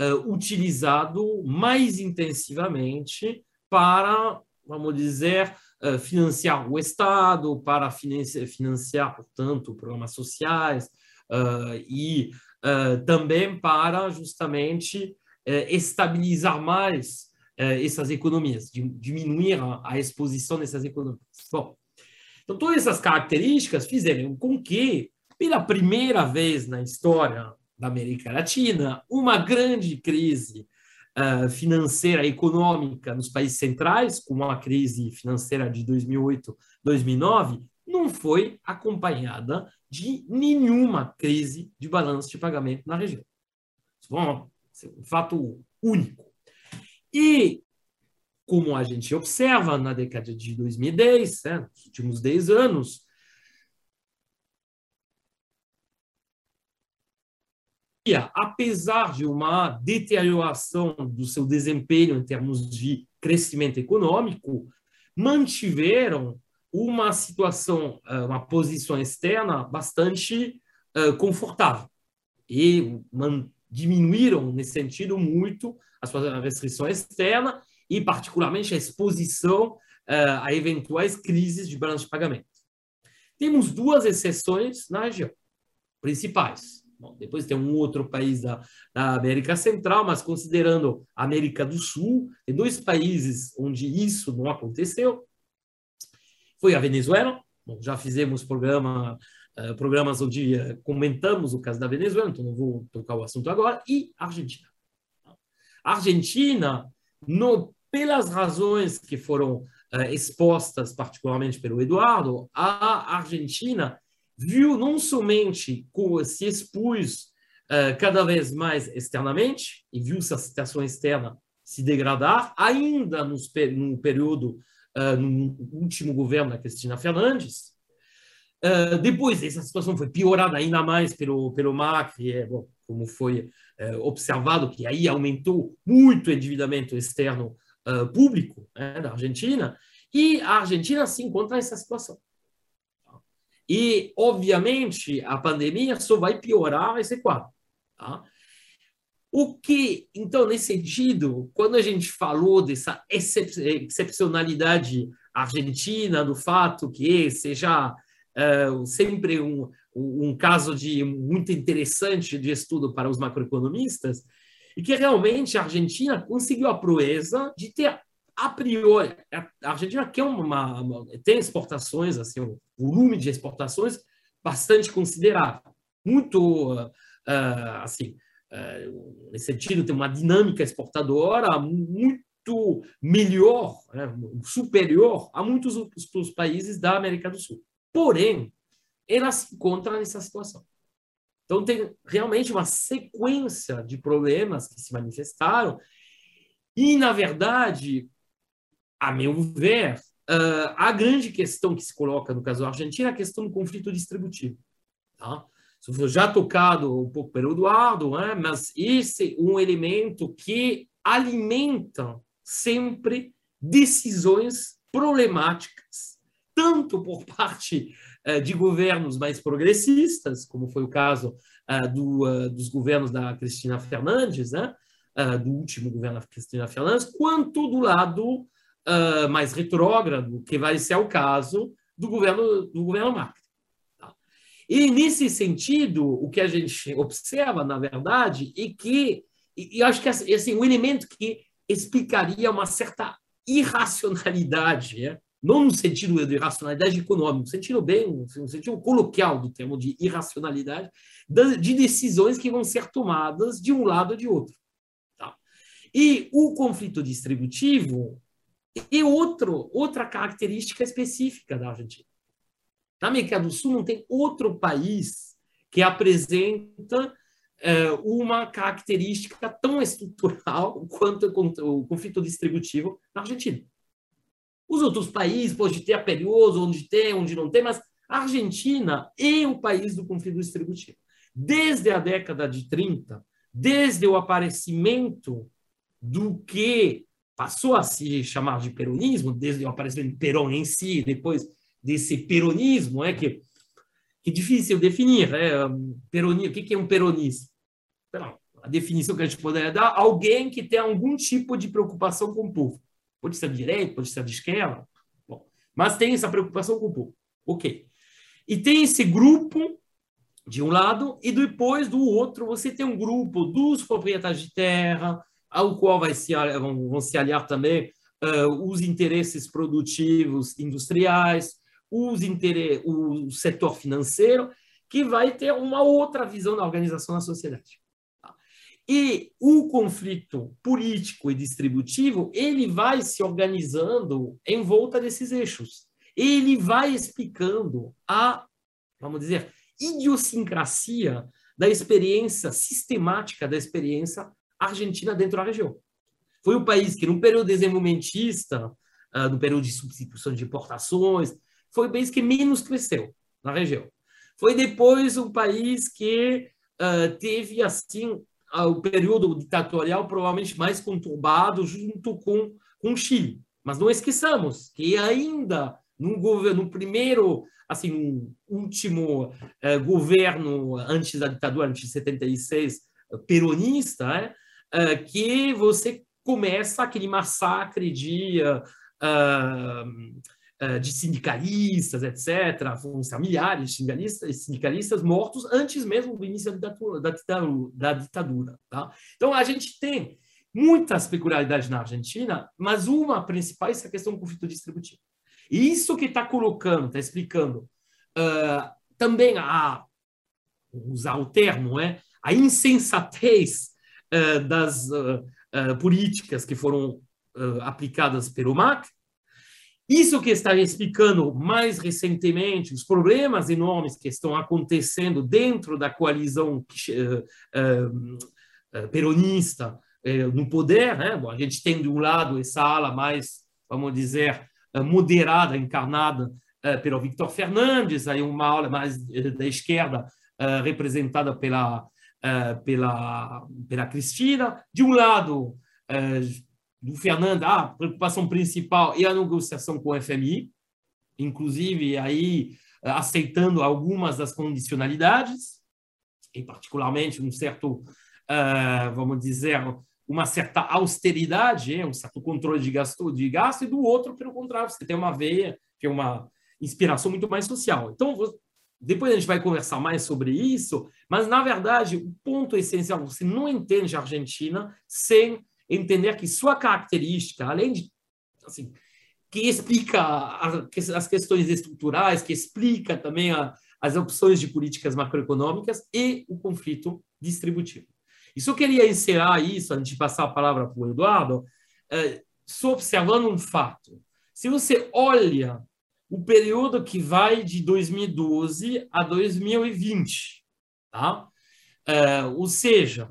uh, utilizado mais intensivamente para, vamos dizer, uh, financiar o Estado, para financiar, financiar portanto, programas sociais uh, e também para justamente estabilizar mais essas economias, diminuir a exposição dessas economias. Bom, então, todas essas características fizeram com que, pela primeira vez na história da América Latina, uma grande crise uh, financeira e econômica nos países centrais, como a crise financeira de 2008, 2009, não foi acompanhada de nenhuma crise de balanço de pagamento na região. Bom, um fato único. E como a gente observa na década de 2010, né, nos últimos 10 anos, apesar de uma deterioração do seu desempenho em termos de crescimento econômico, mantiveram uma situação, eh, uma posição externa bastante eh, confortável e diminuíram nesse sentido muito a sua restrição externa e, particularmente, a exposição uh, a eventuais crises de balanço de pagamento. Temos duas exceções na região, principais. Bom, depois tem um outro país da, da, América Central, mas considerando a América do Sul, tem dois países onde isso não aconteceu. Foi a Venezuela, Bom, já fizemos programa, uh, programas onde uh, comentamos o caso da Venezuela, então não vou tocar o assunto agora, e Argentina. A Argentina, no pelas razões que foram uh, expostas, particularmente pelo Eduardo, a Argentina viu não somente como se expôs uh, cada vez mais externamente, e viu essa situação externa se degradar, ainda nos, no período, uh, no último governo da Cristina Fernandes. Uh, depois, essa situação foi piorada ainda mais pelo, pelo Macri, é, bom, como foi observado, que aí aumentou muito o endividamento externo público né, da Argentina, e a Argentina se encontra nessa situação. E, obviamente, a pandemia só vai piorar esse quadro. Tá? O que, então, nesse sentido, quando a gente falou dessa excep excepcionalidade argentina, do fato que seja uh, sempre um, um caso de muito interessante de estudo para os macroeconomistas, e que realmente a Argentina conseguiu a proeza de ter a priori a Argentina quer uma, uma tem exportações assim um volume de exportações bastante considerável muito uh, assim uh, nesse sentido tem uma dinâmica exportadora muito melhor né, superior a muitos outros países da América do Sul porém ela se encontra nessa situação então, tem realmente uma sequência de problemas que se manifestaram. E, na verdade, a meu ver, uh, a grande questão que se coloca no caso da Argentina é a questão do conflito distributivo. Tá? Isso foi já tocado um pouco pelo Eduardo, né? mas esse é um elemento que alimenta sempre decisões problemáticas, tanto por parte eh, de governos mais progressistas, como foi o caso uh, do, uh, dos governos da Cristina Fernandes, né? Do último governo da Cristina Fernandes, quanto do lado mais retrógrado, que vai ser o caso do governo do governo Macri. Tá? E nesse sentido, o que a gente observa, na verdade, é que e, acho que assim, um elemento que explicaria uma certa irracionalidade é, não no sentido de irracionalidade econômica, no sentido bem, no sentido coloquial do termo de irracionalidade, de decisões que vão ser tomadas de um lado ou de outro. Tá? E o conflito distributivo é outro, outra característica específica da Argentina. Na América do Sul não tem outro país que apresenta é, uma característica tão estrutural [LAUGHS] quanto o conflito distributivo na Argentina. Os outros países podem ter períodos onde tem, onde não tem, mas a Argentina é o país do conflito distributivo. Desde a década de 30, desde o aparecimento do que passou a se chamar de peronismo, desde o aparecimento do Perón em si, depois desse peronismo, é que que difícil definir, né? Peronismo, o que é um peronista? A definição que a gente poderia dar, alguém que tem algum tipo de preocupação com o povo. Pode ser de direita, pode ser de esquerda, Bom, mas tem essa preocupação com o povo. Ok. E tem esse grupo de um lado, e depois do outro você tem um grupo dos proprietários de terra, ao qual vai se, vão, vão se aliar também uh, os interesses produtivos industriais, os o setor financeiro, que vai ter uma outra visão da organização da sociedade. E o conflito político e distributivo, ele vai se organizando em volta desses eixos. Ele vai explicando a, vamos dizer, idiosincrasia da experiência sistemática da experiência argentina dentro da região. Foi o país que, no período desenvolvimentista, uh, no período de substituição de importações, foi o país que menos cresceu na região. Foi depois o país que uh, teve, assim, uh, o período ditatorial provavelmente mais conturbado junto com, com o Chile. Mas não esqueçamos que ainda no, governo, no primeiro, assim, no último uh, governo antes da ditadura, antes de 76, peronista, é, que você começa aquele massacre de uh, de sindicalistas, etc., ser milhares de sindicalistas, sindicalistas mortos antes mesmo do início da ditadura. Da ditadura tá? Então, a gente tem muitas peculiaridades na Argentina, mas uma principal é essa questão do conflito distributivo. E isso que está colocando, está explicando uh, também a usar o termo, é a insensatez uh, das uh, políticas que foram aplicadas pelo Macri, isso que está explicando mais recentemente os problemas enormes que estão acontecendo dentro da coalizão peronista no poder. Né? Bom, a gente tem de um lado essa ala mais, vamos dizer, moderada, encarnada pelo Victor Fernandes, aí uma ala mais da esquerda representada pela pela pela Cristina. De um lado do Fernando, a preocupação principal é a negociação com o FMI, inclusive aí eh, aceitando algumas das condicionalidades, e particularmente um certo, uh, vamos dizer, uma certa austeridade, um certo controle de gasto, de gasto, e do outro, pelo contrário, você tem uma veia que é uma inspiração muito mais social. Então, depois a gente vai conversar mais sobre isso, mas, na verdade, o ponto essencial, você não entende a Argentina sem entender que sua característica, além de assim, que explica as questões estruturais, que explica também a, as opções de políticas macroeconômicas e o conflito distributivo. E só queria encerrar isso, antes de passar a palavra para o Eduardo, é, só observando um fato. Se você olha o período que vai de 2012 a 2020, tá? É, ou seja,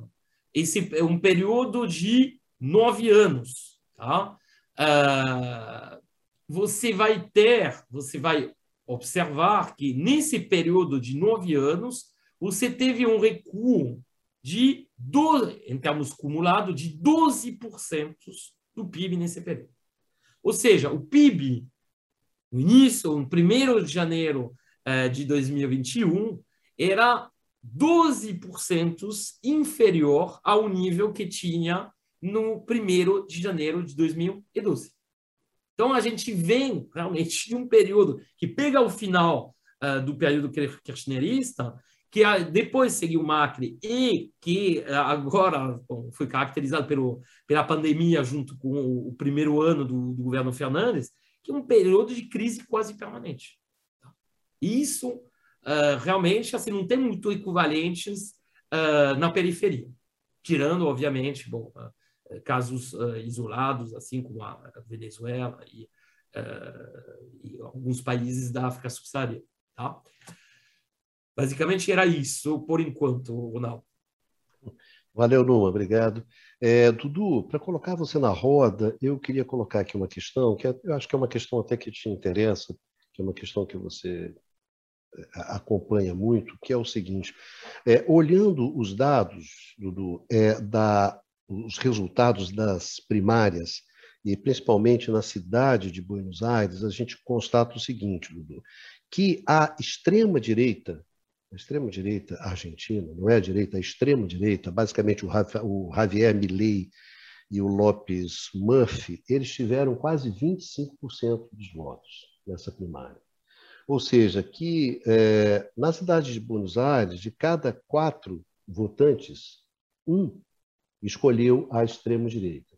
esse é um período de nove anos, tá? Uh, você vai ter, você vai observar que nesse período de nove anos, você teve um recuo de 12, em termos cumulados, de 12% do PIB nesse período. Ou seja, o PIB, no início, no 1 de janeiro uh, de 2021, era 12% inferior ao nível que tinha no 1 de janeiro de 2012. Então, a gente vem realmente de um período que pega o final uh, do período kirchnerista, que uh, depois seguiu o Macri e que uh, agora bom, foi caracterizado pelo, pela pandemia junto com o, o primeiro ano do, do, governo Fernandes, que um período de crise quase permanente. Isso realmente assim não tem muito equivalentes na periferia, tirando, obviamente, bom, casos uh, isolados, assim como a Venezuela e, uh, e, alguns países da África subsaariana. Tá? Basicamente era isso por enquanto, Ronaldo. Valeu, Numa, obrigado. É, Dudu, para colocar você na roda, eu queria colocar aqui uma questão, que eu acho que é uma questão até que te interessa, que é uma questão que você é, acompanha muito, que é o seguinte: é, olhando os dados, Dudu, é, da, os resultados das primárias, e principalmente na cidade de Buenos Aires, a gente constata o seguinte, Dudu, que a extrema-direita a extrema-direita argentina, não é a direita, a extrema-direita, basicamente o Javier Milei e o Lopes Murphy, eles tiveram quase 25% dos votos nessa primária. Ou seja, que é, na cidade de Buenos Aires, de cada quatro votantes, um escolheu a extrema-direita.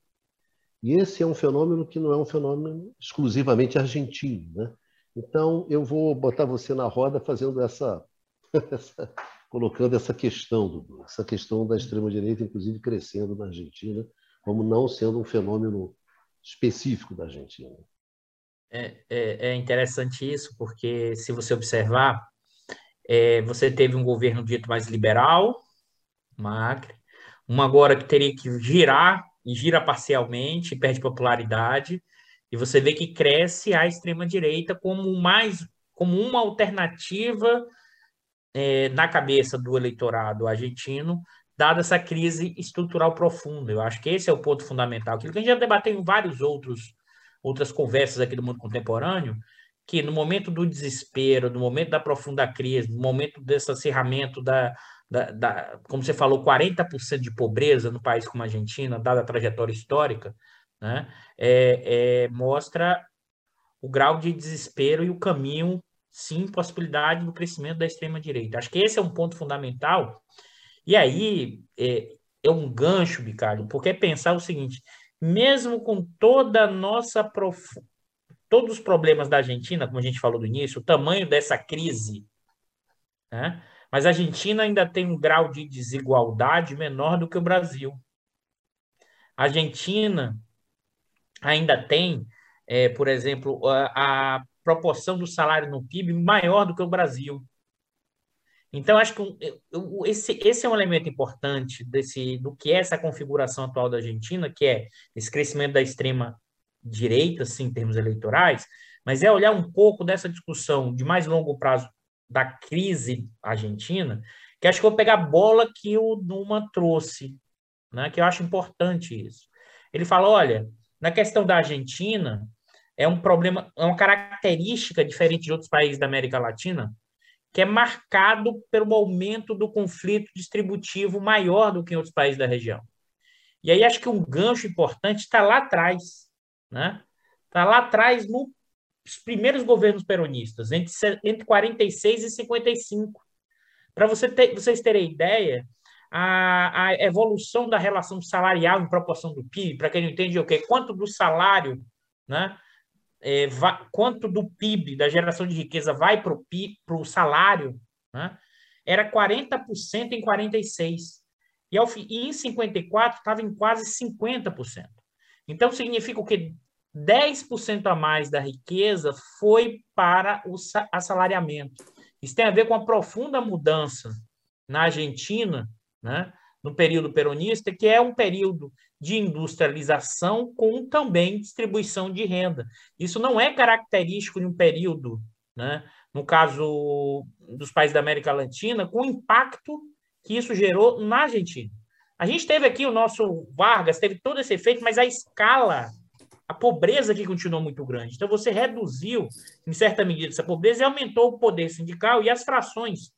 E esse é um fenômeno que não é um fenômeno exclusivamente argentino. Né? Então, eu vou botar você na roda fazendo essa essa, colocando essa questão, Dudu, essa questão da extrema-direita, inclusive crescendo na Argentina, como não sendo um fenômeno específico da Argentina. É, é, é interessante isso, porque se você observar, é, você teve um governo dito mais liberal, Macri, uma agora que teria que girar, e gira parcialmente, perde popularidade, e você vê que cresce a extrema-direita como mais como uma alternativa é, na cabeça do eleitorado argentino, dada essa crise estrutural profunda. Eu acho que esse é o ponto fundamental. Aquilo que a gente já debateu em vários outros outras conversas aqui do mundo contemporâneo, que no momento do desespero, no momento da profunda crise, no momento desse acirramento da, da, da como você falou, 40% de pobreza no país como a Argentina, dada a trajetória histórica, né, é, é, mostra o grau de desespero e o caminho sim possibilidade do crescimento da extrema-direita. Acho que esse é um ponto fundamental. E aí é, é um gancho, Bicalho, porque é pensar o seguinte: mesmo com toda a nossa prof... todos os problemas da Argentina, como a gente falou no início, o tamanho dessa crise, né? mas a Argentina ainda tem um grau de desigualdade menor do que o Brasil. A Argentina ainda tem, é, por exemplo, a, a proporção do salário no PIB maior do que o Brasil. Então, acho que esse, esse é um elemento importante desse, do que é essa configuração atual da Argentina, que é esse crescimento da extrema direita, assim, em termos eleitorais, mas é olhar um pouco dessa discussão de mais longo prazo da crise argentina, que acho que eu vou pegar a bola que o Numa trouxe, né, que eu acho importante isso. Ele fala, olha, na questão da Argentina, é um problema, é uma característica diferente de outros países da América Latina, que é marcado pelo aumento do conflito distributivo maior do que em outros países da região. E aí acho que um gancho importante está lá atrás, né? Está lá atrás nos primeiros governos peronistas, entre, entre 46 e 55. Para você ter, vocês terem ideia, a, a evolução da relação salarial em proporção do PIB, para quem não entende o quê? Quanto do salário, né? É, vai, quanto do PIB, da geração de riqueza, vai para o salário, né? era 40% em 46%. E, ao, e em 54 estava em quase 50%. Então, significa o que 10% a mais da riqueza foi para o assalariamento. Isso tem a ver com a profunda mudança na Argentina, né, no período peronista, que é um período de industrialização com também distribuição de renda. Isso não é característico de um período, né? no caso dos países da América Latina, com o impacto que isso gerou na Argentina. A gente teve aqui o nosso Vargas, teve todo esse efeito, mas a escala, a pobreza aqui continuou muito grande. Então, você reduziu, em certa medida, essa pobreza e aumentou o poder sindical e as frações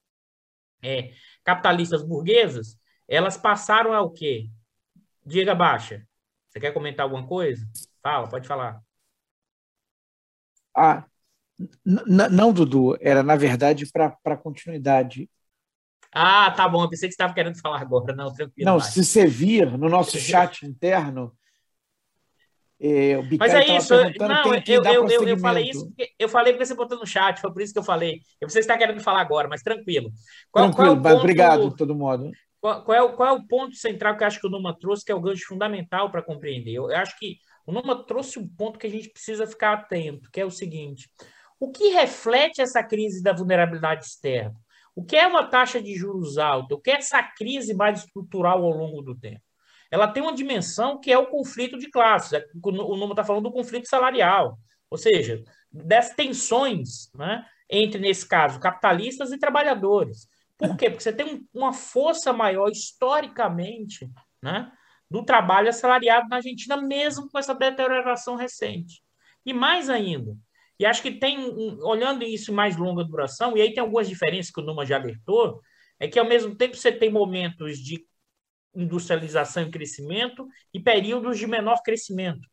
é, capitalistas burguesas, elas passaram a o quê? Diga, Baixa. Você quer comentar alguma coisa? Fala, pode falar. Ah, não, Dudu, era na verdade para continuidade. Ah, tá bom. Eu pensei que você estava querendo falar agora. Não, tranquilo. Não, se você vir no nosso chat interno, é, o Mas é isso. Não, eu, eu, eu, eu, falei isso porque, eu falei porque você botou no chat, foi por isso que eu falei. Eu você está querendo falar agora, mas tranquilo. Qual, tranquilo, qual é ponto, obrigado de todo modo. Qual, é o, qual é o ponto central que eu acho que o Numa trouxe, que é o gancho fundamental para compreender? Eu, eu acho que o Numa trouxe um ponto que a gente precisa ficar atento, que é o seguinte: O que reflete essa crise da vulnerabilidade externa? O que é uma taxa de juros alta? O que é essa crise mais estrutural ao longo do tempo? Ela tem uma dimensão que é o conflito de classes. É, o Numa está falando do conflito salarial, ou seja, das tensões né, entre, nesse caso, capitalistas e trabalhadores. Por quê? Porque você tem uma força maior historicamente né, do trabalho assalariado na Argentina, mesmo com essa deterioração recente. E mais ainda, e acho que tem, olhando isso em mais longa duração, e aí tem algumas diferenças que o Numa já alertou, é que ao mesmo tempo você tem momentos de industrialização e crescimento e períodos de menor crescimento,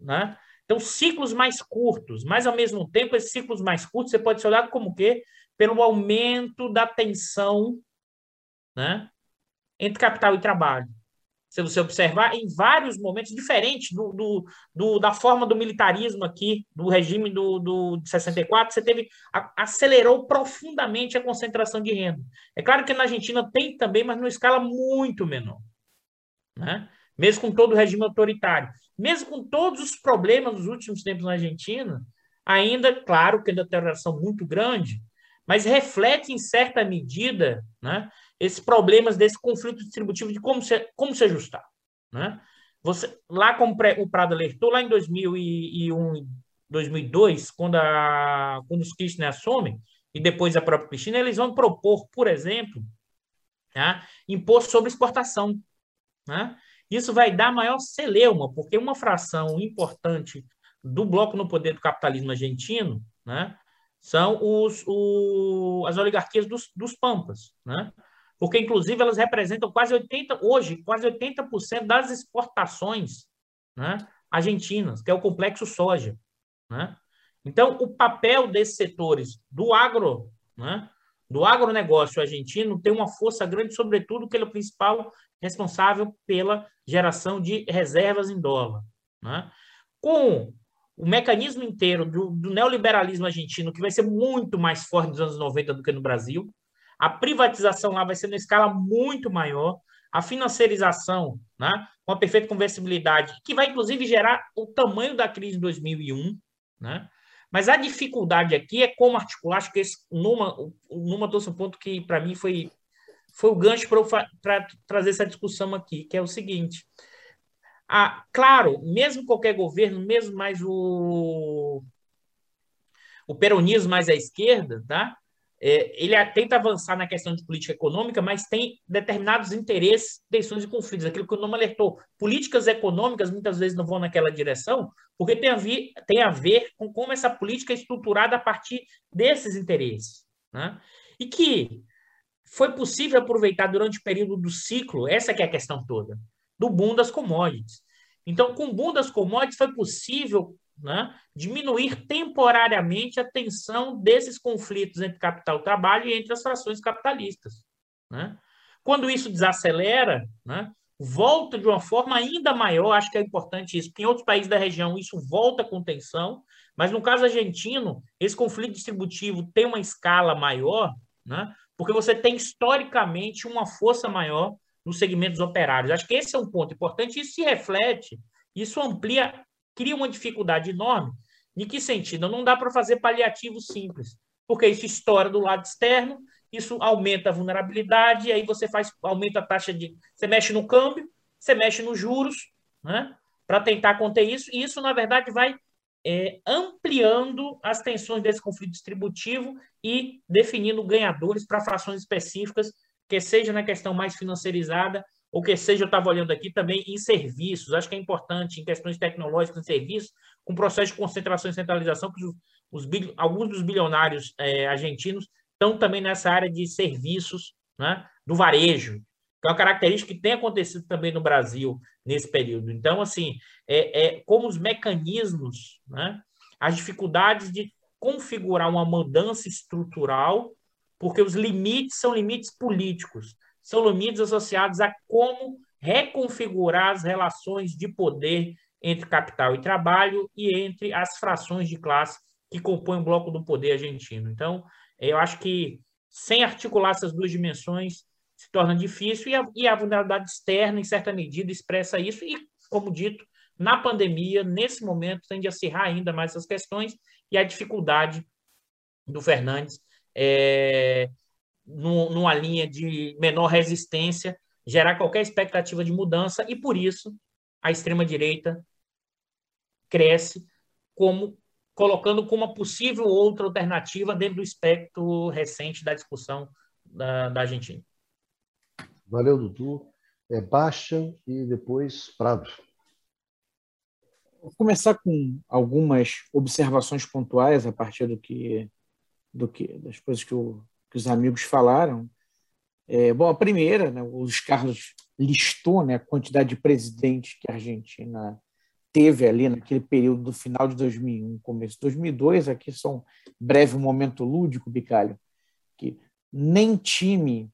né? Então, ciclos mais curtos, mas ao mesmo tempo, esses ciclos mais curtos você pode ser olhado como o quê? Pelo aumento da tensão né, entre capital e trabalho. Se você observar, em vários momentos diferentes do, do, do, da forma do militarismo aqui, do regime do, do, de 64, você teve acelerou profundamente a concentração de renda. É claro que na Argentina tem também, mas numa escala muito menor. Né? Mesmo com todo o regime autoritário mesmo com todos os problemas dos últimos tempos na Argentina, ainda, claro, que a deterioração muito grande, mas reflete em certa medida né, esses problemas desse conflito distributivo de como se, como se ajustar. Né? Você, lá como o Prado alertou, lá em 2001, 2002, quando, a, quando os Kirchner assumem, e depois a própria Cristina, eles vão propor, por exemplo, né, imposto sobre exportação. Né? Isso vai dar maior celeuma, porque uma fração importante do bloco no poder do capitalismo argentino né, são os, o, as oligarquias dos, dos Pampas. Né? Porque, inclusive, elas representam quase 80%, hoje, quase 80% das exportações né, argentinas, que é o complexo soja. Né? Então, o papel desses setores do agro, né, do agronegócio argentino tem uma força grande, sobretudo, que ele é o principal responsável pela geração de reservas em dólar. Né? Com o mecanismo inteiro do, do, neoliberalismo argentino, que vai ser muito mais forte nos anos 90 do que no Brasil, a privatização lá vai ser numa escala muito maior, a financiarização, né, com a perfeita conversibilidade, que vai inclusive gerar o tamanho da crise de 2001, né? Mas a dificuldade aqui é como articular, acho que esse Numa, Numa trouxe um ponto que para mim foi foi o gancho para trazer essa discussão aqui, que é o seguinte. Ah, claro, mesmo qualquer governo, mesmo mais o, o peronismo mais à esquerda, tá? É, ele tenta avançar na questão de política econômica, mas tem determinados interesses, tensões e conflitos. Aquilo que o nome alertou. Políticas econômicas muitas vezes não vão naquela direção, porque tem a, ver, tem a ver com como essa política é estruturada a partir desses interesses. Né? E que foi possível aproveitar durante o período do ciclo, essa é a questão toda, do boom das commodities. Então, com o boom das commodities, foi possível né, diminuir temporariamente a tensão desses conflitos entre capital e trabalho e entre as frações capitalistas. Né? Quando isso desacelera, né, volta de uma forma ainda maior, acho que é importante isso, porque em outros países da região isso volta com tensão, mas no caso argentino, esse conflito distributivo tem uma escala maior, né, porque você tem historicamente uma força maior nos segmentos operários. Acho que esse é um ponto importante. Isso se reflete, isso amplia, cria uma dificuldade enorme. Em que sentido? Não dá para fazer paliativo simples, porque isso estoura do lado externo, isso aumenta a vulnerabilidade, e aí você faz, aumenta a taxa de. Você mexe no câmbio, você mexe nos juros, né? Para tentar conter isso, e isso, na verdade, vai é, ampliando as tensões desse conflito distributivo e definindo ganhadores para frações específicas, que seja na questão mais financiarizada, ou que seja, eu estava olhando aqui também em serviços, acho que é importante em questões tecnológicas, em serviços, com processo de concentração e centralização, que os, os alguns dos bilionários é, argentinos estão também nessa área de serviços né, do varejo, que é uma característica que tem acontecido também no Brasil nesse período. Então, assim, é, é como os mecanismos, né, as dificuldades de configurar uma mudança estrutural, porque os limites são limites políticos, são limites associados a como reconfigurar as relações de poder entre capital e trabalho e entre as frações de classe que compõem o bloco do poder argentino. Então, eu acho que sem articular essas duas dimensões, se torna difícil e a, e a vulnerabilidade externa, em certa medida, expressa isso e, como dito, na pandemia, nesse momento, tende a acirrar ainda mais essas questões e a dificuldade do Fernandes, é, numa linha de menor resistência, gerar qualquer expectativa de mudança, e por isso a extrema-direita cresce como colocando como uma possível outra alternativa dentro do espectro recente da discussão da, da Argentina. Valeu, Dudu. É Baixa e depois Prado. Vou começar com algumas observações pontuais a partir do que, do que das coisas que, o, que os amigos falaram. É, bom, a primeira, né, os Carlos listou né, a quantidade de presidentes que a Argentina teve ali naquele período do final de 2001, começo de 2002. Aqui só um breve momento lúdico, Bicalho, que nem time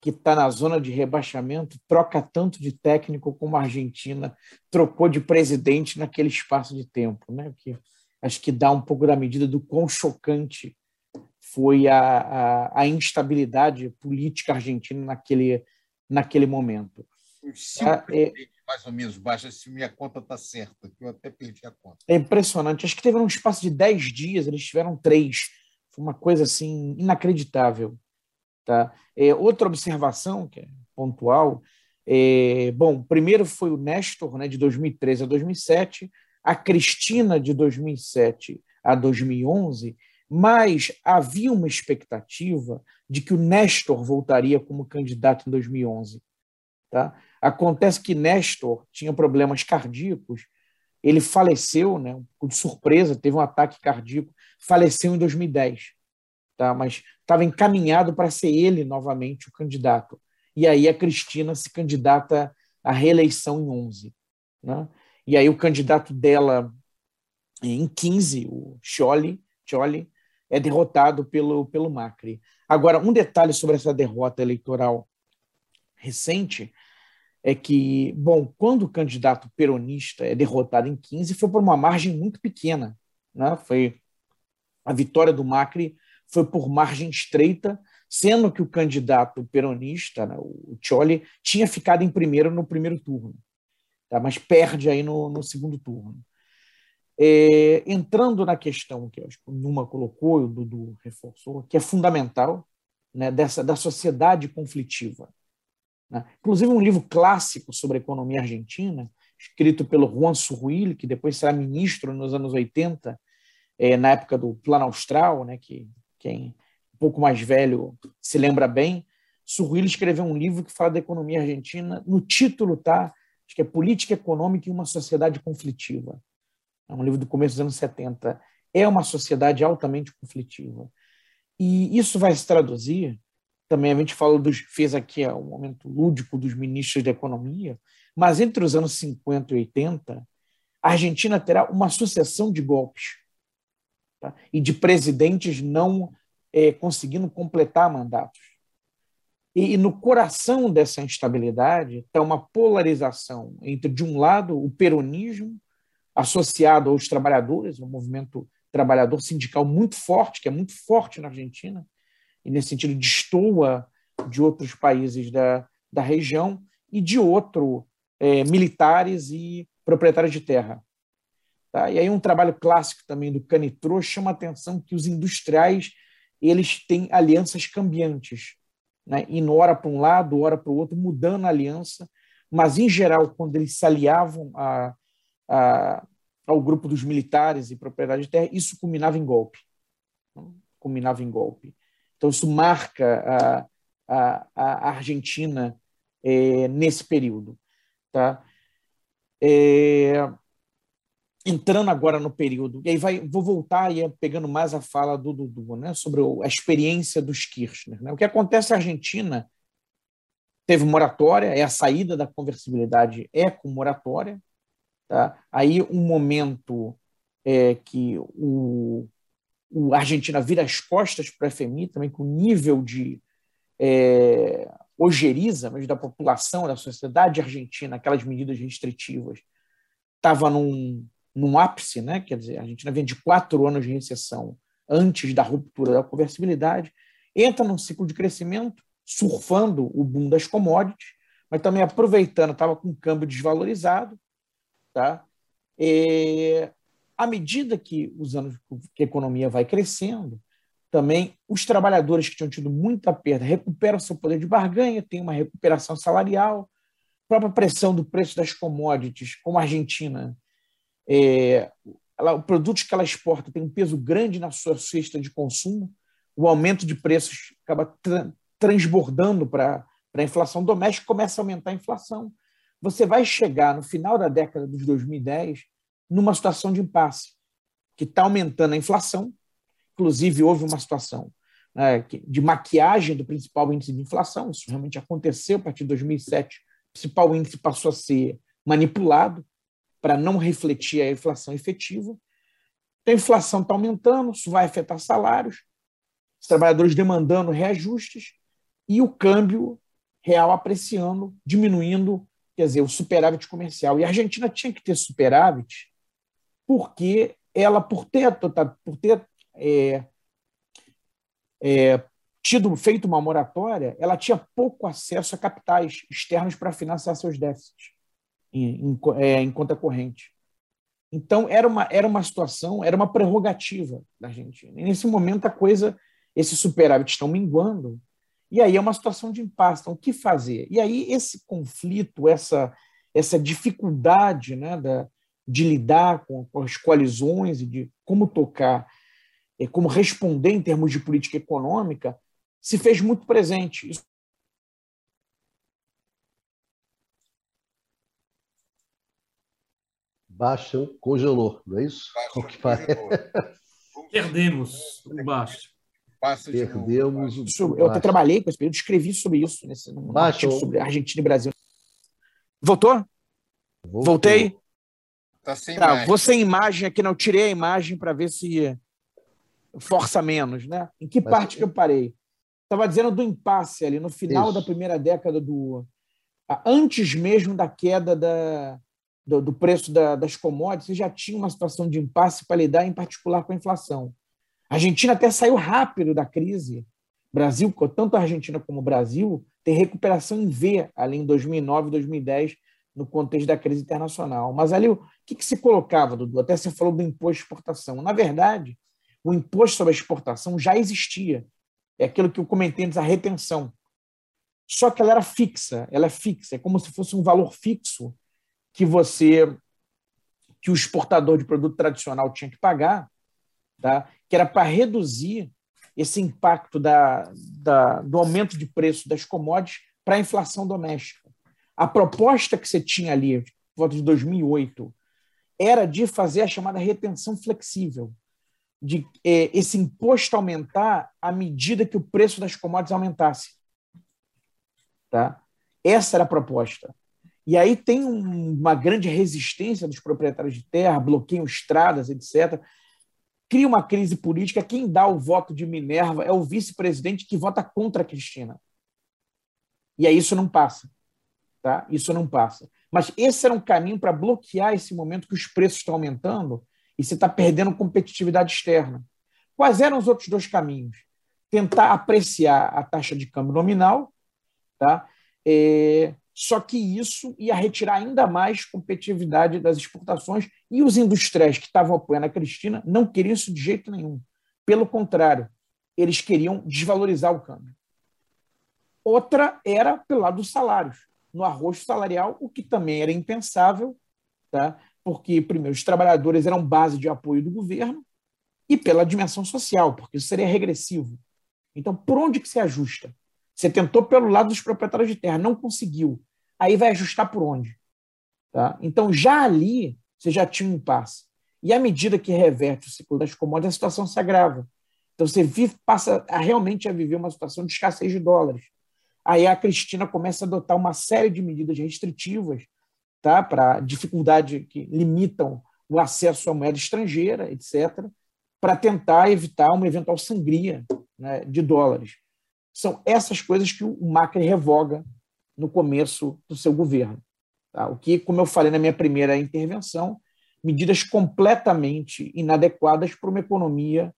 que está na zona de rebaixamento troca tanto de técnico como a Argentina trocou de presidente naquele espaço de tempo, né? Que acho que dá um pouco da medida do quão chocante foi a, a, a instabilidade política argentina naquele, naquele momento. Ah, é, mais ou menos baixa, se minha conta está certa, que eu até perdi a conta. É impressionante. Acho que teve um espaço de 10 dias, eles tiveram três. Foi uma coisa assim inacreditável. Tá? É, outra observação, que é pontual, é, bom, primeiro foi o Nestor, né, de 2013 a 2007, a Cristina, de 2007 a 2011, mas havia uma expectativa de que o Nestor voltaria como candidato em 2011. Tá? Acontece que Nestor tinha problemas cardíacos, ele faleceu, né, de surpresa, teve um ataque cardíaco, faleceu em 2010 tá? mas estava encaminhado para ser ele novamente o candidato. E aí a Cristina se candidata à reeleição em 11. Né? E aí o candidato dela em 15, o Choli, Choli é derrotado pelo, pelo Macri. Agora, um detalhe sobre essa derrota eleitoral recente é que, bom, quando o candidato peronista é derrotado em 15, foi por uma margem muito pequena. Né? Foi a vitória do Macri foi por margem estreita, sendo que o candidato peronista, né, o Choli, tinha ficado em primeiro no primeiro turno, tá? mas perde aí no, no segundo turno. É, entrando na questão que acho que o Numa colocou, o Dudu reforçou, que é fundamental, né, dessa, da sociedade conflitiva. Né? Inclusive, um livro clássico sobre a economia argentina, escrito pelo Juan Surruil, que depois será ministro nos anos 80, é, na época do Plano Austral, né, que quem um pouco mais velho se lembra bem, Surruil escreveu um livro que fala da economia argentina. No título tá, acho que é Política Econômica em uma Sociedade Conflitiva. É um livro do começo dos anos 70. É uma sociedade altamente conflitiva. E isso vai se traduzir, também a gente falou dos, fez aqui um momento lúdico dos ministros da economia, mas entre os anos 50 e 80, a Argentina terá uma sucessão de golpes tá? e de presidentes não é, conseguindo completar mandatos. E, e, no coração dessa instabilidade está uma polarização entre, de um lado, o peronismo associado aos trabalhadores, um movimento trabalhador sindical muito forte, que é muito forte na Argentina, e nesse sentido destoa de outros países da, da região, e de outro, é, militares e proprietários de terra. Tá? E aí um trabalho clássico também do Canitrô chama a atenção que os industriais eles têm alianças cambiantes, né? indo hora para um lado, hora para o outro, mudando a aliança, mas em geral, quando eles se aliavam a, a, ao grupo dos militares e propriedade de terra, isso culminava em golpe. Culminava em golpe. Então, isso marca a, a, a Argentina é, nesse período. Tá? É, entrando agora no período, e aí vai, vou voltar e pegando mais a fala do Dudu, né, sobre a experiência dos Kirchner. Né? O que acontece na Argentina teve moratória, é a saída da conversibilidade é com moratória. Tá? Aí um momento é, que o, o Argentina vira as costas para a FMI, também com nível de é, ojeriza mas da população, da sociedade argentina, aquelas medidas restritivas, estava num, num ápice, né? quer dizer, a Argentina vem de quatro anos de recessão antes da ruptura da conversibilidade, entra num ciclo de crescimento, surfando o boom das commodities, mas também aproveitando, estava com o câmbio desvalorizado. Tá? À medida que os anos que a economia vai crescendo, também os trabalhadores que tinham tido muita perda recuperam seu poder de barganha, tem uma recuperação salarial, a própria pressão do preço das commodities, como a Argentina, é, ela, o produto que ela exporta tem um peso grande na sua cesta de consumo, o aumento de preços acaba tra transbordando para a inflação doméstica, começa a aumentar a inflação. Você vai chegar no final da década de 2010 numa situação de impasse, que está aumentando a inflação, inclusive houve uma situação né, de maquiagem do principal índice de inflação, isso realmente aconteceu a partir de 2007, o principal índice passou a ser manipulado, para não refletir a inflação efetiva. Então, a inflação está aumentando, isso vai afetar salários, os trabalhadores demandando reajustes e o câmbio real apreciando, diminuindo, quer dizer, o superávit comercial. E a Argentina tinha que ter superávit porque ela, por ter, por ter é, é, tido feito uma moratória, ela tinha pouco acesso a capitais externos para financiar seus déficits em, em, é, em conta corrente. Então, era uma, era uma situação, era uma prerrogativa da Argentina. E nesse momento, a coisa, esses superávites estão minguando, e aí é uma situação de impasse. Então, o que fazer? E aí, esse conflito, essa, essa dificuldade né, da, de lidar com, com as coalizões e de como tocar, é, como responder em termos de política econômica, se fez muito presente. Isso Bastian congelou, não é isso? [LAUGHS] Perdemos o Bastian. Perdemos o isso, Eu até trabalhei com esse período, escrevi sobre isso, nesse, num Bastian, sobre Argentina e Brasil. Voltou? Voltou. Voltei? Tá sem tá, imagem. Vou sem imagem aqui, não. Tirei a imagem para ver se força menos, né? Em que Mas, parte que eu parei? Estava dizendo do impasse ali, no final isso. da primeira década do... Antes mesmo da queda da, do, do preço da, das commodities, já tinha uma situação de impasse para lidar, em particular com a inflação. A Argentina até saiu rápido da crise. Brasil, tanto a Argentina como o Brasil, tem recuperação em V, ali em 2009 e 2010, no contexto da crise internacional. Mas ali, o que, que se colocava, Dudu? Até você falou do imposto de exportação. Na verdade, o imposto sobre a exportação já existia. É aquilo que eu comentei antes, a retenção. Só que ela era fixa, ela é fixa, é como se fosse um valor fixo que você que o exportador de produto tradicional tinha que pagar, tá? Que era para reduzir esse impacto da, da, do aumento de preço das commodities para a inflação doméstica. A proposta que você tinha ali, volta de 2008, era de fazer a chamada retenção flexível, de é, esse imposto aumentar à medida que o preço das commodities aumentasse. Tá? Essa era a proposta. E aí tem um, uma grande resistência dos proprietários de terra, bloqueiam estradas, etc. Cria uma crise política. Quem dá o voto de Minerva é o vice-presidente que vota contra a Cristina. E aí isso não passa. Tá? Isso não passa. Mas esse era um caminho para bloquear esse momento que os preços estão aumentando e você está perdendo competitividade externa. Quais eram os outros dois caminhos? Tentar apreciar a taxa de câmbio nominal, tá? É, só que isso ia retirar ainda mais competitividade das exportações e os industriais que estavam apoiando a Cristina não queriam isso de jeito nenhum. Pelo contrário, eles queriam desvalorizar o câmbio. Outra era pelo lado dos salários, no arroz salarial, o que também era impensável, tá? porque, primeiro, os trabalhadores eram base de apoio do governo, e pela dimensão social, porque isso seria regressivo. Então, por onde que se ajusta? Você tentou pelo lado dos proprietários de terra, não conseguiu aí vai ajustar por onde? Tá? Então, já ali, você já tinha um impasse. E à medida que reverte o ciclo das commodities, a situação se agrava. Então, você vive, passa a, realmente a viver uma situação de escassez de dólares. Aí a Cristina começa a adotar uma série de medidas restritivas tá? para dificuldade que limitam o acesso à moeda estrangeira, etc., para tentar evitar uma eventual sangria né, de dólares. São essas coisas que o Macri revoga no começo do seu governo. Tá? O que, como eu falei na minha primeira intervenção, medidas completamente inadequadas para uma economia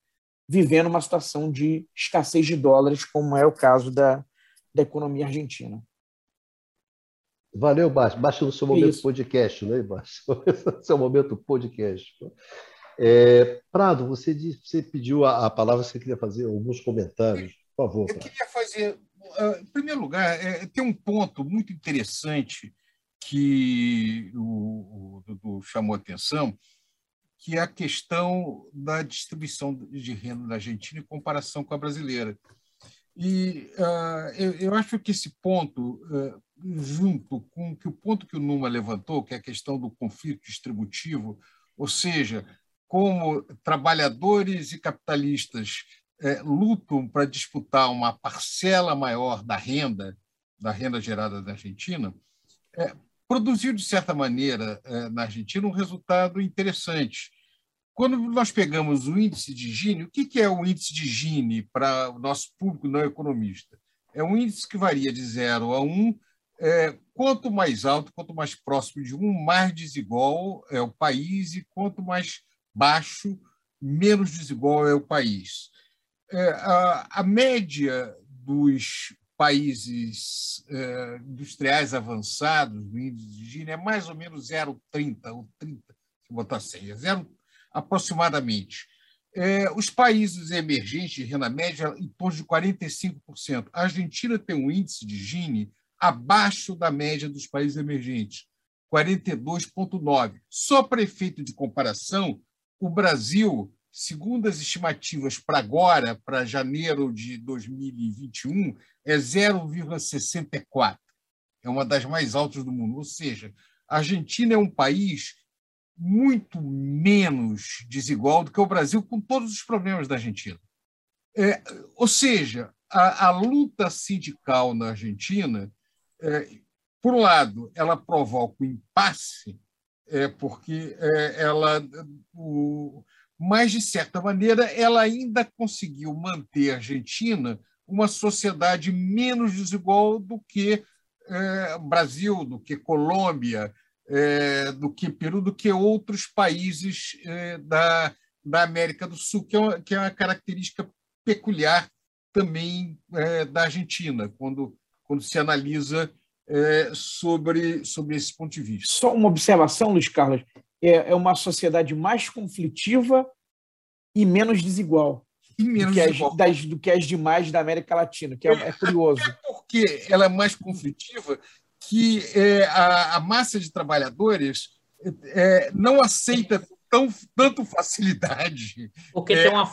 vivendo uma situação de escassez de dólares, como é o caso da, da economia argentina. Valeu, Baixo. Baixo no seu momento Isso. podcast, né, Baixo? [LAUGHS] seu momento podcast. É, Prado, você, disse, você pediu a, a, palavra, você queria fazer alguns comentários. Por favor. Eu queria fazer. Uh, em primeiro lugar, é, tem um ponto muito interessante que o, Dudu chamou atenção, que é a questão da distribuição de renda da Argentina em comparação com a brasileira. E uh, eu, eu, acho que esse ponto, uh, junto com que o ponto que o Numa levantou, que é a questão do conflito distributivo, ou seja, como trabalhadores e capitalistas uh, lutam para disputar uma parcela maior da renda, da renda gerada da Argentina, produziu, de certa maneira, na Argentina, um resultado interessante quando nós pegamos o índice de Gini, o que é o índice de Gini para o nosso público não economista? É um índice que varia de 0 a 1. Um, é, quanto mais alto, quanto mais próximo de 1, um, mais desigual é o país, e quanto mais baixo, menos desigual é o país. É, a, a, média dos países é, industriais avançados do índice de Gini é mais ou menos 0,30 ou 30, se botar 100, é 0,30 aproximadamente. É, os países emergentes renda média em torno de 45%. A Argentina tem um índice de Gini abaixo da média dos países emergentes, 42,9%. Só para efeito de comparação, o Brasil, segundo as estimativas para agora, para janeiro de 2021, é 0,64%. É uma das mais altas do mundo. Ou seja, a Argentina é um país muito menos desigual do que o Brasil, com todos os problemas da Argentina. É, ou seja, a, a, luta sindical na Argentina, é, por um lado, ela provoca o impasse, é, porque é, ela, o, mas, de certa maneira, ela ainda conseguiu manter a Argentina uma sociedade menos desigual do que é, Brasil, do que Colômbia, é, do que Peru, do que outros países é, da, da América do Sul, que é uma, que é uma característica peculiar também da Argentina, quando, quando se analisa sobre, sobre esse ponto de vista. Só uma observação, Luiz Carlos: é, é uma sociedade mais conflitiva e menos desigual. E menos do, que. As, das, do que as demais da América Latina, que é, é curioso. É porque ela é mais conflitiva que é, a, a, massa de trabalhadores é, não aceita tão, tanto facilidade. Porque, é, tem uma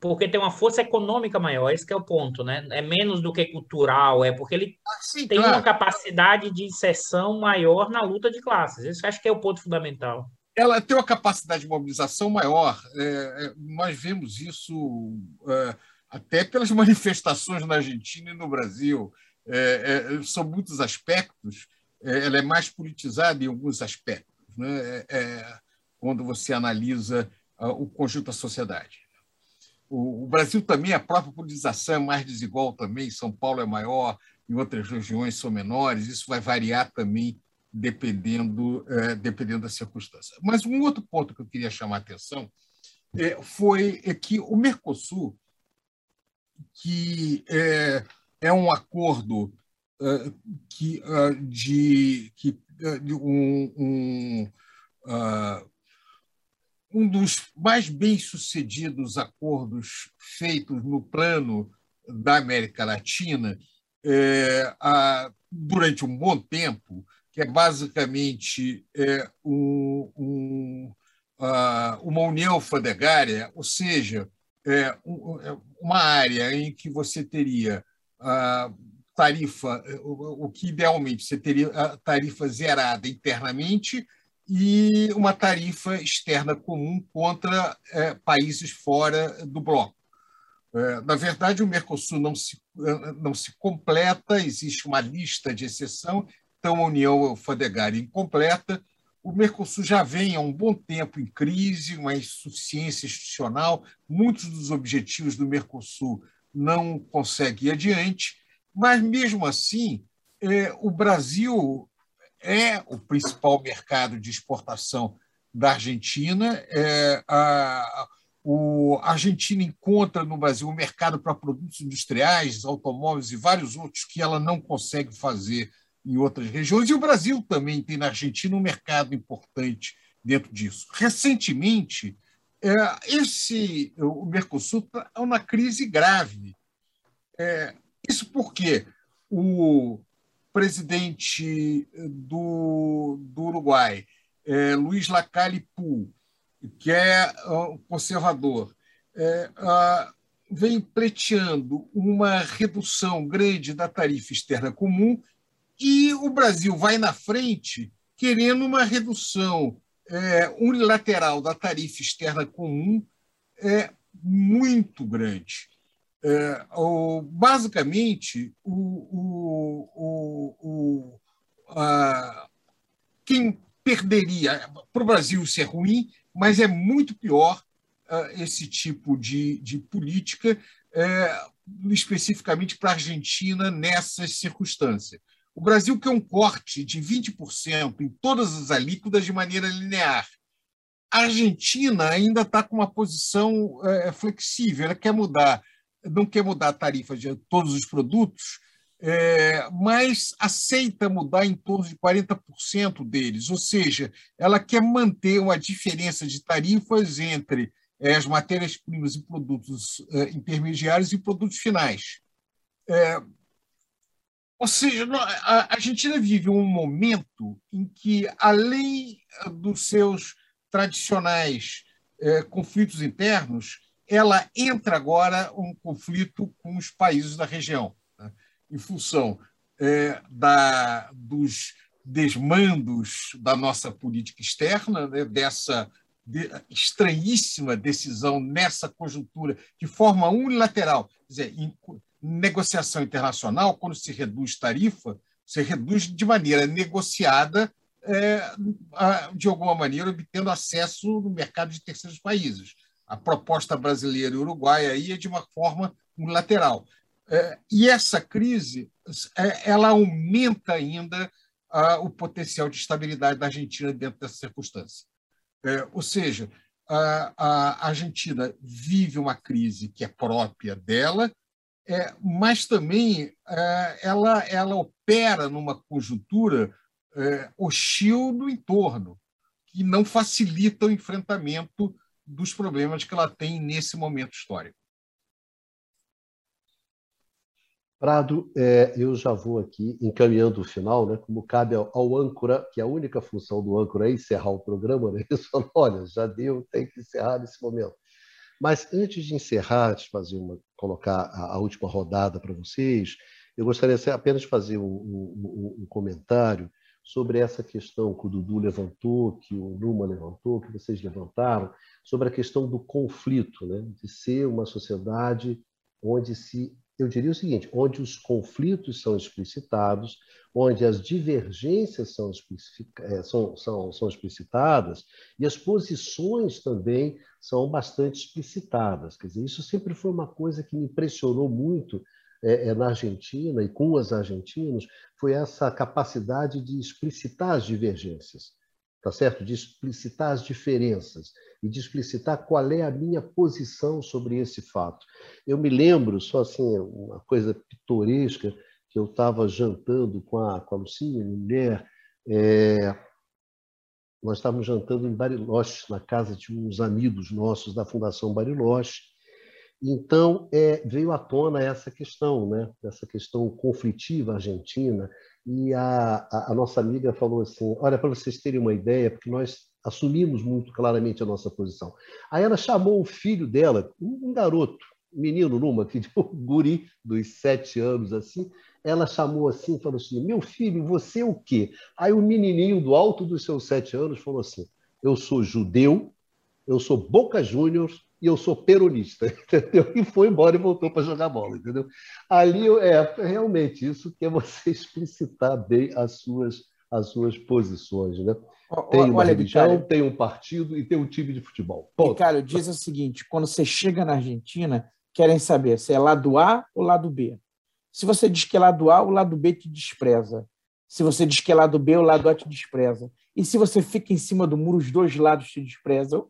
porque tem uma força econômica maior, esse é o ponto, né? É menos do que cultural, é porque ele ah, sim, tem claro. uma capacidade de inserção maior na luta de classes. Esse acho que é o ponto fundamental. Ela tem uma capacidade de mobilização maior. É, é nós vemos isso é, até pelas manifestações na Argentina e no Brasil é, é, sob muitos aspectos, é, ela é mais politizada em alguns aspectos, né? Quando você analisa uh, o conjunto da sociedade. O, o, Brasil também, a própria politização é mais desigual também, São Paulo é maior, em outras regiões são menores, isso vai variar também dependendo, é, dependendo da circunstância. Mas um outro ponto que eu queria chamar a atenção foi que o Mercosul, que é um acordo uh, que, uh, de, que, uh, de um, um, um dos mais bem-sucedidos acordos feitos no plano da América Latina é, durante um bom tempo, que é basicamente é, um, um, uma união alfandegária, ou seja, é, uma área em que você teria a tarifa, o, que idealmente você teria a tarifa zerada internamente e uma tarifa externa comum contra é, países fora do bloco. É, na verdade, o Mercosul não se, não se completa, existe uma lista de exceção, então a União Alfandegária incompleta. O Mercosul já vem há um bom tempo em crise, uma insuficiência institucional, muitos dos objetivos do Mercosul não consegue ir adiante, mas, mesmo assim, é, o Brasil é o principal mercado de exportação da Argentina. É, a, o, a Argentina encontra no Brasil um mercado para produtos industriais, automóveis e vários outros que ela não consegue fazer em outras regiões. E o Brasil também tem na Argentina um mercado importante dentro disso. Recentemente, é, esse o Mercosul está numa crise grave. É, isso porque o presidente do, do Uruguai, é, Luiz Lacalle Pou, que é uh, conservador, é, uh, vem pleiteando uma redução grande da tarifa externa comum e o Brasil vai na frente querendo uma redução é, unilateral da tarifa externa comum é muito grande. É, o, basicamente, o, o, o, a, quem perderia para o Brasil isso é ruim, mas é muito pior uh, esse tipo de, de política, uh, especificamente para a Argentina nessas circunstâncias. O Brasil quer um corte de 20% em todas as alíquotas de maneira linear. A Argentina ainda está com uma posição é, flexível, ela quer mudar, não quer mudar a tarifa de todos os produtos, é, mas aceita mudar em torno de 40% deles, ou seja, ela quer manter uma diferença de tarifas entre é, as matérias-primas e produtos é, intermediários e produtos finais. É, ou seja, a Argentina vive um momento em que, além dos seus tradicionais é, conflitos internos, ela entra agora um conflito com os países da região, né? em função é, da, dos desmandos da nossa política externa, né? dessa de, estranhíssima decisão nessa conjuntura, de forma unilateral, quer dizer, negociação internacional, quando se reduz tarifa, se reduz de maneira negociada, é, de alguma maneira, obtendo acesso no mercado de terceiros países. A proposta brasileira e uruguaia aí é de uma forma unilateral. É, e essa crise é, ela aumenta ainda o potencial de estabilidade da Argentina dentro dessa circunstância. Ou seja, a, Argentina vive uma crise que é própria dela, mas também ela, ela opera numa conjuntura hostil no entorno, que não facilita o enfrentamento dos problemas que ela tem nesse momento histórico. Prado, é, eu já vou aqui encaminhando o final, né, como cabe ao, ao, âncora, que a única função do âncora é encerrar o programa, né? [LAUGHS] Eles falam, olha, já deu, tem que encerrar nesse momento. Mas antes de encerrar, de fazer uma, colocar a, a última rodada para vocês, eu gostaria apenas de fazer um, um, um, comentário sobre essa questão que o Dudu levantou, que o Numa levantou, que vocês levantaram, sobre a questão do conflito, né? de ser uma sociedade onde se eu diria o seguinte: onde os conflitos são explicitados, onde as divergências são, é, são, são, são explicitadas e as posições também são bastante explicitadas. Quer dizer, isso sempre foi uma coisa que me impressionou muito é, é, na Argentina e com os argentinos, foi essa capacidade de explicitar as divergências tá certo? De explicitar as diferenças e de explicitar qual é a minha posição sobre esse fato. Eu me lembro, só assim, uma coisa pitoresca, que eu estava jantando com a, com a Lucinha, mulher, é, nós estávamos jantando em Bariloche, na casa de uns amigos nossos da Fundação Bariloche, então, é, veio à tona essa questão, né? essa questão conflitiva argentina, e a, a, a nossa amiga falou assim: olha, para vocês terem uma ideia, porque nós assumimos muito claramente a nossa posição. Aí ela chamou o filho dela, um, garoto, menino numa, que um guri dos sete anos, assim, ela chamou assim, falou assim: meu filho, você é o quê? Aí o menininho do alto dos seus sete anos falou assim: eu sou judeu, eu sou Boca Juniors e eu sou peronista, [LAUGHS] entendeu? E foi embora e voltou para jogar bola, entendeu? Ali é realmente isso que é você [LAUGHS] explicitar bem as suas as suas posições, né? Tem uma Olha, religião, tem um partido e tem um time de futebol. Bicalho, diz o seguinte: quando você chega na Argentina, querem saber se é lado A ou lado B. Se você diz que é lado A, o lado B te despreza. Se você diz que é lado B, o lado A te despreza. E se você fica em cima do muro, os dois lados te desprezam.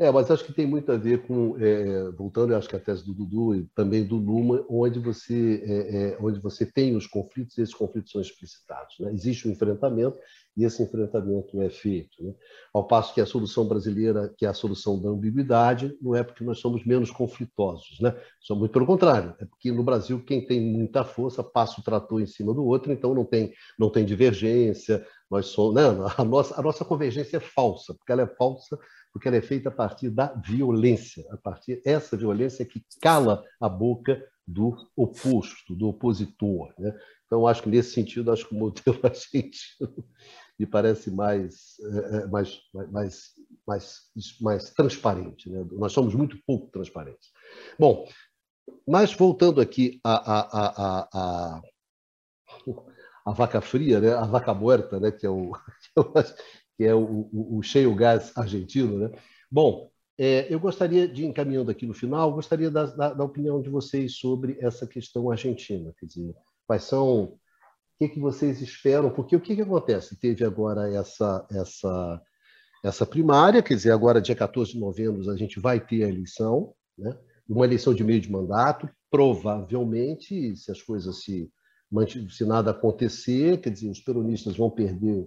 É, mas acho que tem muito a ver com, é, voltando, acho que a tese do Dudu e também do Numa, onde você, é, é, onde você tem os conflitos e esses conflitos são explicitados. Né? Existe um enfrentamento esse enfrentamento é feito. Né? Ao passo que a solução brasileira, que é a solução da ambiguidade, não é porque nós somos menos conflitosos. Né? Somos muito pelo contrário, é porque no Brasil quem tem muita força passa o trator em cima do outro, então não tem, não tem divergência, nós somos, né? a, nossa, a nossa convergência é falsa, porque ela é falsa porque ela é feita a partir da violência, a partir essa violência que cala a boca do oposto, do opositor. Né? Então, acho que nesse sentido, acho que o modelo [LAUGHS] argentino me parece mais, é, é, mais, mais, mais, mais transparente. Né? Nós somos muito pouco transparentes. Bom, mas voltando aqui à, à, à, à, vaca fria, né? a vaca morta, né? que é o, [LAUGHS] que é o, o, o cheio gás argentino. Né? Bom, é, eu gostaria de, encaminhando aqui no final, gostaria da, da, da, opinião de vocês sobre essa questão argentina. Quer dizer, quais são. Que, que vocês esperam? Porque o que, que acontece? Teve agora essa, essa, essa primária, quer dizer, agora, dia 14 de novembro, a gente vai ter a eleição, né? uma eleição de meio de mandato. Provavelmente, se as coisas se, se nada acontecer, quer dizer, os peronistas vão perder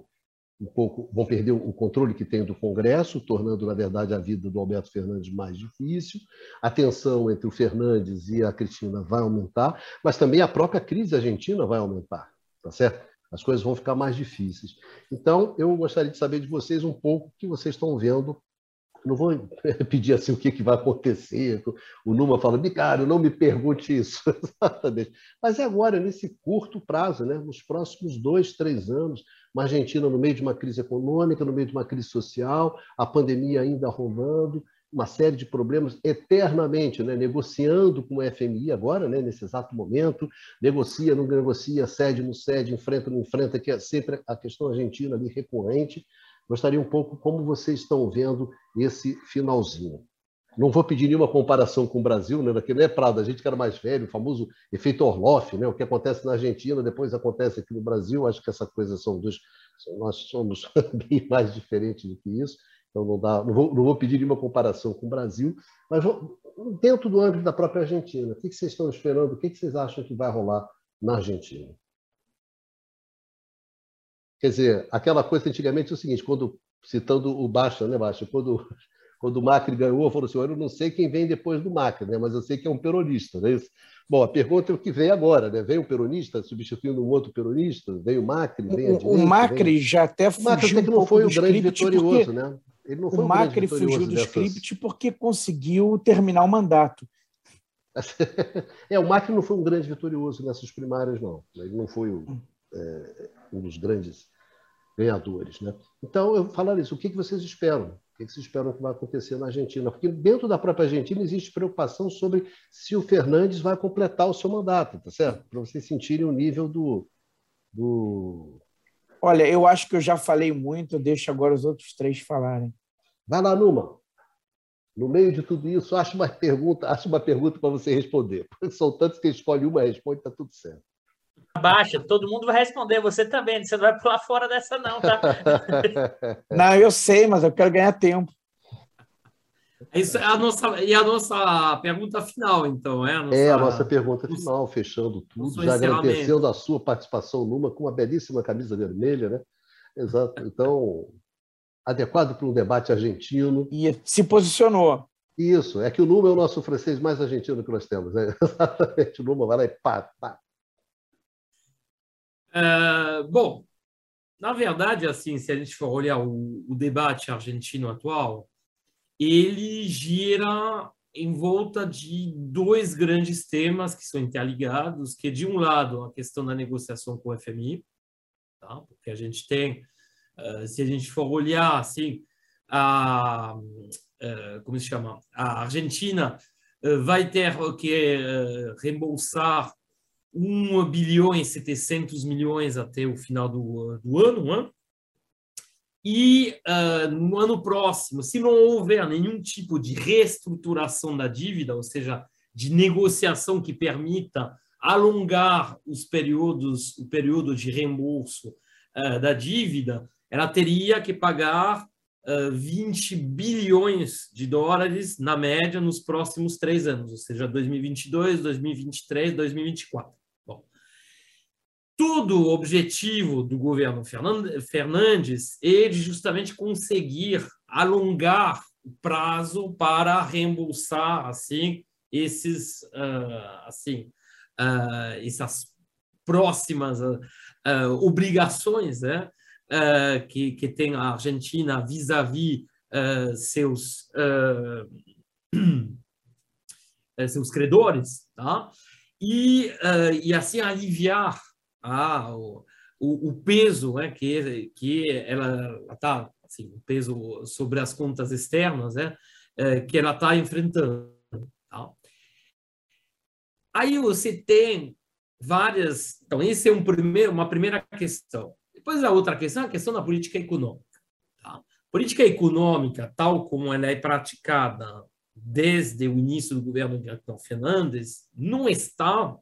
um pouco, vão perder o controle que tem do Congresso, tornando, na verdade, a vida do Alberto Fernandes mais difícil. A tensão entre o Fernandes e a Cristina vai aumentar, mas também a própria crise argentina vai aumentar, tá certo? As coisas vão ficar mais difíceis. Então, eu gostaria de saber de vocês um pouco o que vocês estão vendo não vou [LAUGHS] pedir assim o que, que vai acontecer. O Numa fala, Bicário, não me pergunte isso. [LAUGHS] Exatamente. Mas é agora, nesse curto prazo, né? nos próximos dois, três anos, uma Argentina no meio de uma crise econômica, no meio de uma crise social, a pandemia ainda rolando, uma série de problemas eternamente, né? negociando com o FMI agora, né? nesse exato momento, negocia, não negocia, cede, não cede, enfrenta, não enfrenta, que é sempre a questão argentina ali recorrente. Gostaria um pouco como vocês estão vendo esse finalzinho. Não vou pedir nenhuma comparação com o Brasil, né? Não é Prado, a gente que era mais velho, o famoso efeito Orloff, né? O que acontece na Argentina, depois acontece aqui no Brasil. Acho que essa coisa são dos. Nós somos [LAUGHS] bem mais diferentes do que isso. Então não dá, não vou, não vou pedir nenhuma comparação com o Brasil, mas vou, dentro do âmbito da própria Argentina, o que vocês estão esperando? O que vocês acham que vai rolar na Argentina? Quer dizer, aquela coisa antigamente é o seguinte, quando citando o Baixa, né, Baixa, quando quando o Macri ganhou, falou assim: eu não sei quem vem depois do Macri, né? mas eu sei que é um peronista. Né? Bom, a pergunta é o que vem agora: né? veio um peronista substituindo um outro peronista? Veio o Macri? Vem o, o Macri vem... já até fugiu. O Macri até que não foi o grande vitorioso, né? Ele não foi o Macri fugiu do dessas... script porque conseguiu terminar o mandato. [LAUGHS] é, o Macri não foi um grande vitorioso nessas primárias, não. Ele não foi o, é, um dos grandes ganhadores. Né? Então, eu falar isso, o que vocês esperam? O que vocês esperam que vai acontecer na Argentina? Porque dentro da própria Argentina existe preocupação sobre se o Fernandes vai completar o seu mandato, tá certo? Para vocês sentirem o nível do, do. Olha, eu acho que eu já falei muito, deixo agora os outros três falarem. Vai lá, Numa. No meio de tudo isso, acho uma pergunta, acho uma pergunta para você responder. Porque [LAUGHS] são tantos que escolhe uma e responde, está tudo certo. Baixa, todo mundo vai responder, você também, você não vai pular fora dessa não, tá? [LAUGHS] não, eu sei, mas eu quero ganhar tempo. Isso é a nossa, e a nossa pergunta final, então, é? A nossa, é a nossa pergunta final, fechando tudo, já agradecendo a sua participação numa com uma belíssima camisa vermelha, né? Exato. Então, adequado para um debate argentino. E se posicionou. Isso, é que o Numa é o nosso francês mais argentino que nós temos. Né? [LAUGHS] Exatamente, o Numa vai lá e pá, pá, Uh, bom, na verdade, assim, se a gente for olhar o, o, debate argentino atual, ele gira em volta de dois grandes temas que são interligados, que de um lado a questão da negociação com o FMI, tá? porque a gente tem, uh, se a gente for olhar assim, a, uh, como se chama, a Argentina vai ter que reembolsar 1 bilhão e 700 milhões até o final do, do ano. Né? E uh, no ano próximo, se não houver nenhum tipo de reestruturação da dívida, ou seja, de negociação que permita alongar os períodos, o período de reembolso uh, da dívida, ela teria que pagar uh, 20 bilhões de dólares na média nos próximos três anos, ou seja, 2022, 2023, 2024. todo o objetivo do governo Fernandes é de justamente conseguir alongar o prazo para reembolsar assim esses uh, assim uh, essas próximas uh, obrigações né, que, que tem a Argentina vis-à-vis seus [CLEARS THROAT] seus credores tá? e, e assim aliviar ah, o, o, peso né, que, que ela está, assim, o peso sobre as contas externas né, que ela está enfrentando. Tá? Aí você tem várias. Então, esse é um primeiro, uma primeira questão. Depois, a outra questão é a questão da política econômica. Tá? Política econômica, tal como ela é praticada desde o início do governo de Antônio Fernandes, não está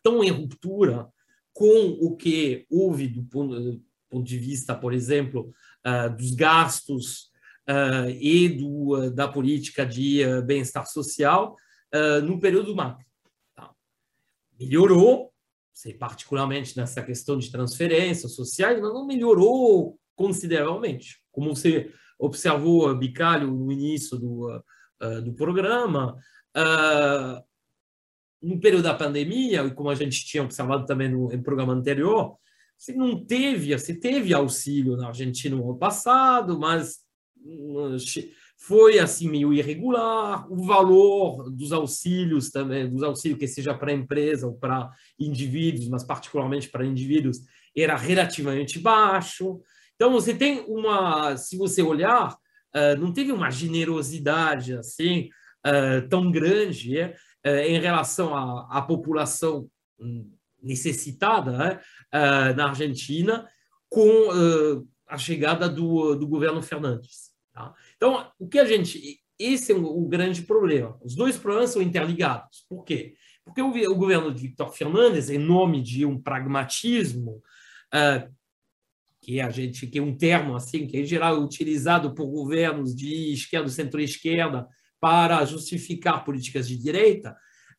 tão em ruptura com o que houve do ponto, do ponto de vista, por exemplo, uh, dos gastos uh, e do, uh, da política de bem-estar social no período Macri. Tá? Melhorou, sei, particularmente nessa questão de transferências sociais, não melhorou consideravelmente. Como você observou, Bicalho, no início do, do programa, no período da pandemia, e como a gente tinha observado também no, no programa anterior, se não teve, se teve auxílio na Argentina no ano passado, mas hum, foi assim meio irregular. O valor dos auxílios também, dos auxílios que seja para empresa ou para indivíduos, mas particularmente para indivíduos, era relativamente baixo. Então você tem uma, se você olhar, uh, não teve uma generosidade assim uh, tão grande. Eh, em relação à, à população hum, necessitada né, eh, na Argentina com eh, a chegada do, do governo Fernandes. Tá? Então, o que a gente. Esse é o, grande problema. Os dois problemas são interligados. Por quê? Porque o, o governo de Victor Fernandes, em nome de um pragmatismo, uh, que a gente que é um termo assim que é em geral utilizado por governos de esquerda, centro-esquerda, para justificar políticas de direita,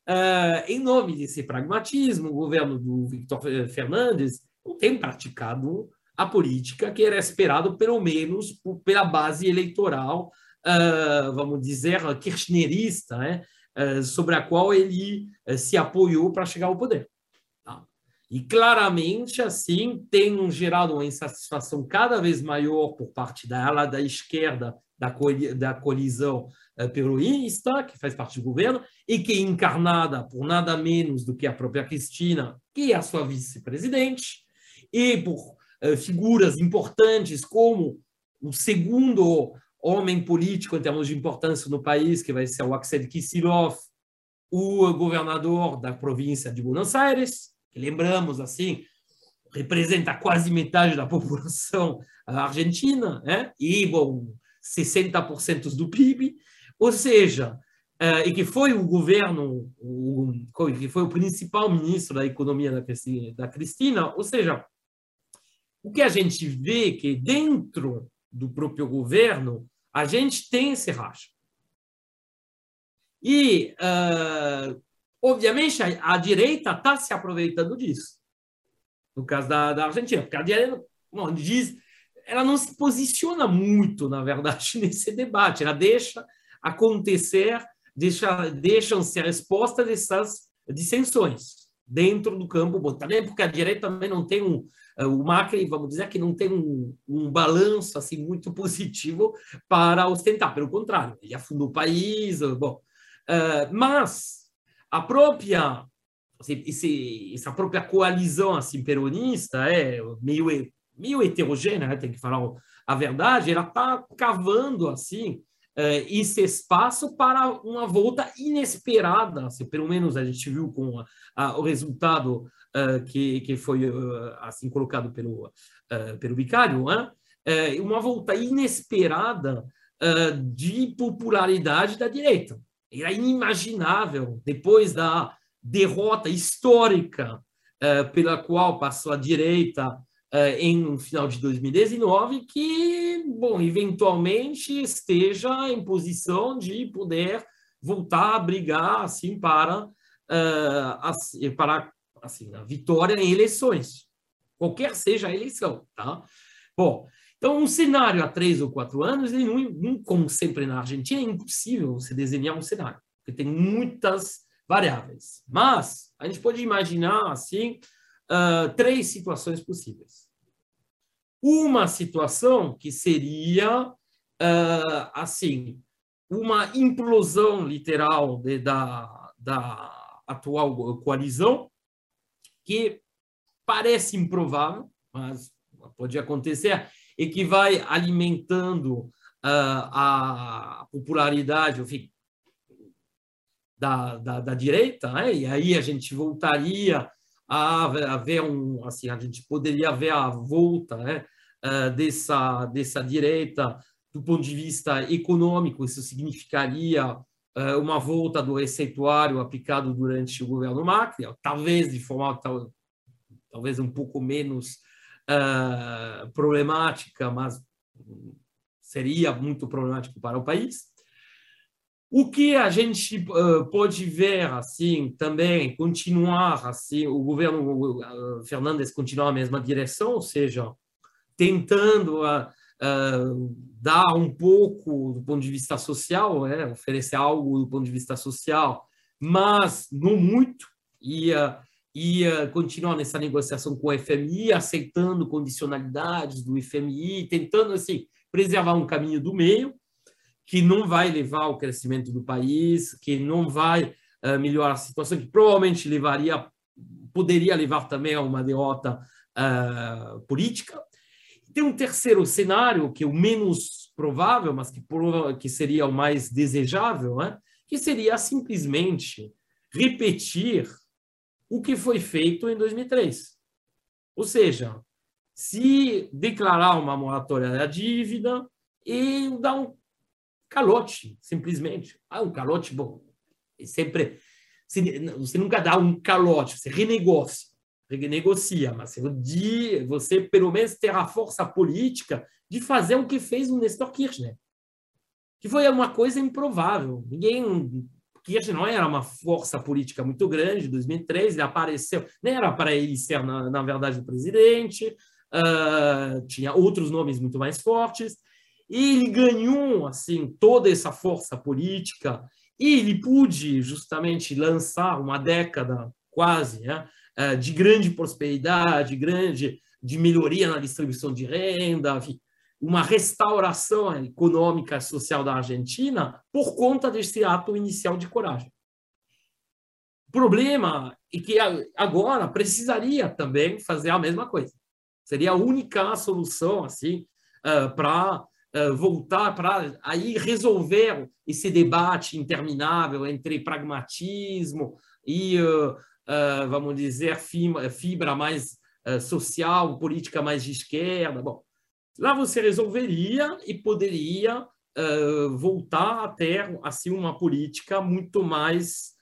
uh, em nome desse pragmatismo, o governo do Victor Fernandes não tem praticado a política que era esperado, pelo menos, pela base eleitoral, uh, vamos dizer, kirchnerista, né? Uh, sobre a qual ele se apoiou para chegar ao poder. Tá? E claramente, assim, tem gerado uma insatisfação cada vez maior por parte da ala da esquerda da, da colisão eh, peroísta, que faz parte do governo, e que é encarnada por nada menos do que a própria Cristina, que é a sua vice-presidente, e por uh, figuras importantes como o segundo homem político em termos de importância no país, que vai ser o Axel Kicillof, o governador da província de Buenos Aires, que lembramos assim, representa quase metade da [LAUGHS] população argentina, né? e bom, 60% do PIB, ou seja, uh, e que foi o governo, o, que foi o principal ministro da economia da, da Cristina, ou seja, o que a gente vê é que dentro do próprio governo a gente tem esse racha. E, uh, obviamente, a, a direita está se aproveitando disso. No caso da, da Argentina, porque a direita bom, diz, ela não se posiciona muito, na verdade, [LAUGHS] nesse debate. Ela deixa acontecer, deixa, deixam-se a resposta dessas dissensões dentro do campo. Também porque a direita também não tem um, eh, o Macri, vamos dizer que não tem um, um balanço assim muito [LAUGHS] positivo para ostentar, pelo contrário, ele afundou o país, bom, uh, mas a própria esse, essa própria coalizão assim peronista é meio meio heterogênea, né? tem que falar a verdade, ela está cavando assim uh, esse espaço para uma volta inesperada, assim, pelo menos a gente viu com a, a, o resultado uh, que, que foi uh, assim colocado pelo, pelo Vicário, né? uma volta inesperada de popularidade da direita. Era inimaginável, depois da derrota histórica pela qual passou a direita uh, em final de 2019 que, bom, eventualmente esteja em posição de poder voltar a brigar assim para uh, assim, para assim a vitória em eleições. qualquer seja a eleição. Tá? Bom, então um cenário há três ou quatro anos, ele não, não, como sempre na Argentina, é impossível você desenhar um cenário, porque tem muitas variáveis. Mas a gente pode imaginar assim uh, três situações possíveis. Uma situação que seria uh, assim uma implosão literal de, da, da atual coalizão, que parece improvável, mas pode acontecer, e que vai alimentando uh, a popularidade enfim, da, da, da, direita, né? e aí a gente voltaria a, ver um, assim, a gente poderia ver a volta né? Uh, dessa, dessa direita do ponto de vista econômico, isso significaria uh, uma volta do receituário aplicado durante o governo Macri, talvez de forma tal, talvez um pouco menos uh, problemática, mas seria muito problemático para o país. O que a gente uh, pode ver assim também continuar assim o governo Fernandes continuar a mesma direção, ou seja, tentando a uh, dar um pouco do ponto de vista social, né? oferecer algo do ponto de vista social, mas não muito, e, uh, continuar nessa negociação com o FMI, aceitando condicionalidades do FMI, tentando assim preservar um caminho do meio, que não vai levar ao crescimento do país, que não vai uh, melhorar a situação, que provavelmente levaria, poderia levar também a uma derrota uh, política. Tem um terceiro cenário, que é o menos provável, mas que, que seria o mais desejável, né? que seria simplesmente repetir o que foi feito em 2003. Ou seja, se declarar uma moratória da dívida e dar um calote, simplesmente. Ah, um calote, bom, sempre. Você nunca dá um calote, você renegocia renegocia, mas de você pelo menos ter a força política de fazer o que fez o Nestor Kirchner, que foi uma coisa improvável. Ninguém Kirchner não era uma força política muito grande. Em 2003 ele apareceu, nem era para ele ser na, na verdade o presidente, uh, tinha outros nomes muito mais fortes. E ele ganhou assim toda essa força política e ele pôde justamente lançar uma década quase, né, eh, de grande prosperidade, grande de melhoria na distribuição de renda, uma restauração econômica e social da Argentina por conta desse ato inicial de coragem. O problema é que agora precisaria também fazer a mesma coisa. Seria a única solução assim eh, para eh, voltar para aí resolver esse debate interminável entre pragmatismo e uh, vamos dizer, fibra mais uh, social, política mais de esquerda. Bom, lá você resolveria e poderia uh, voltar a ter assim uma política muito mais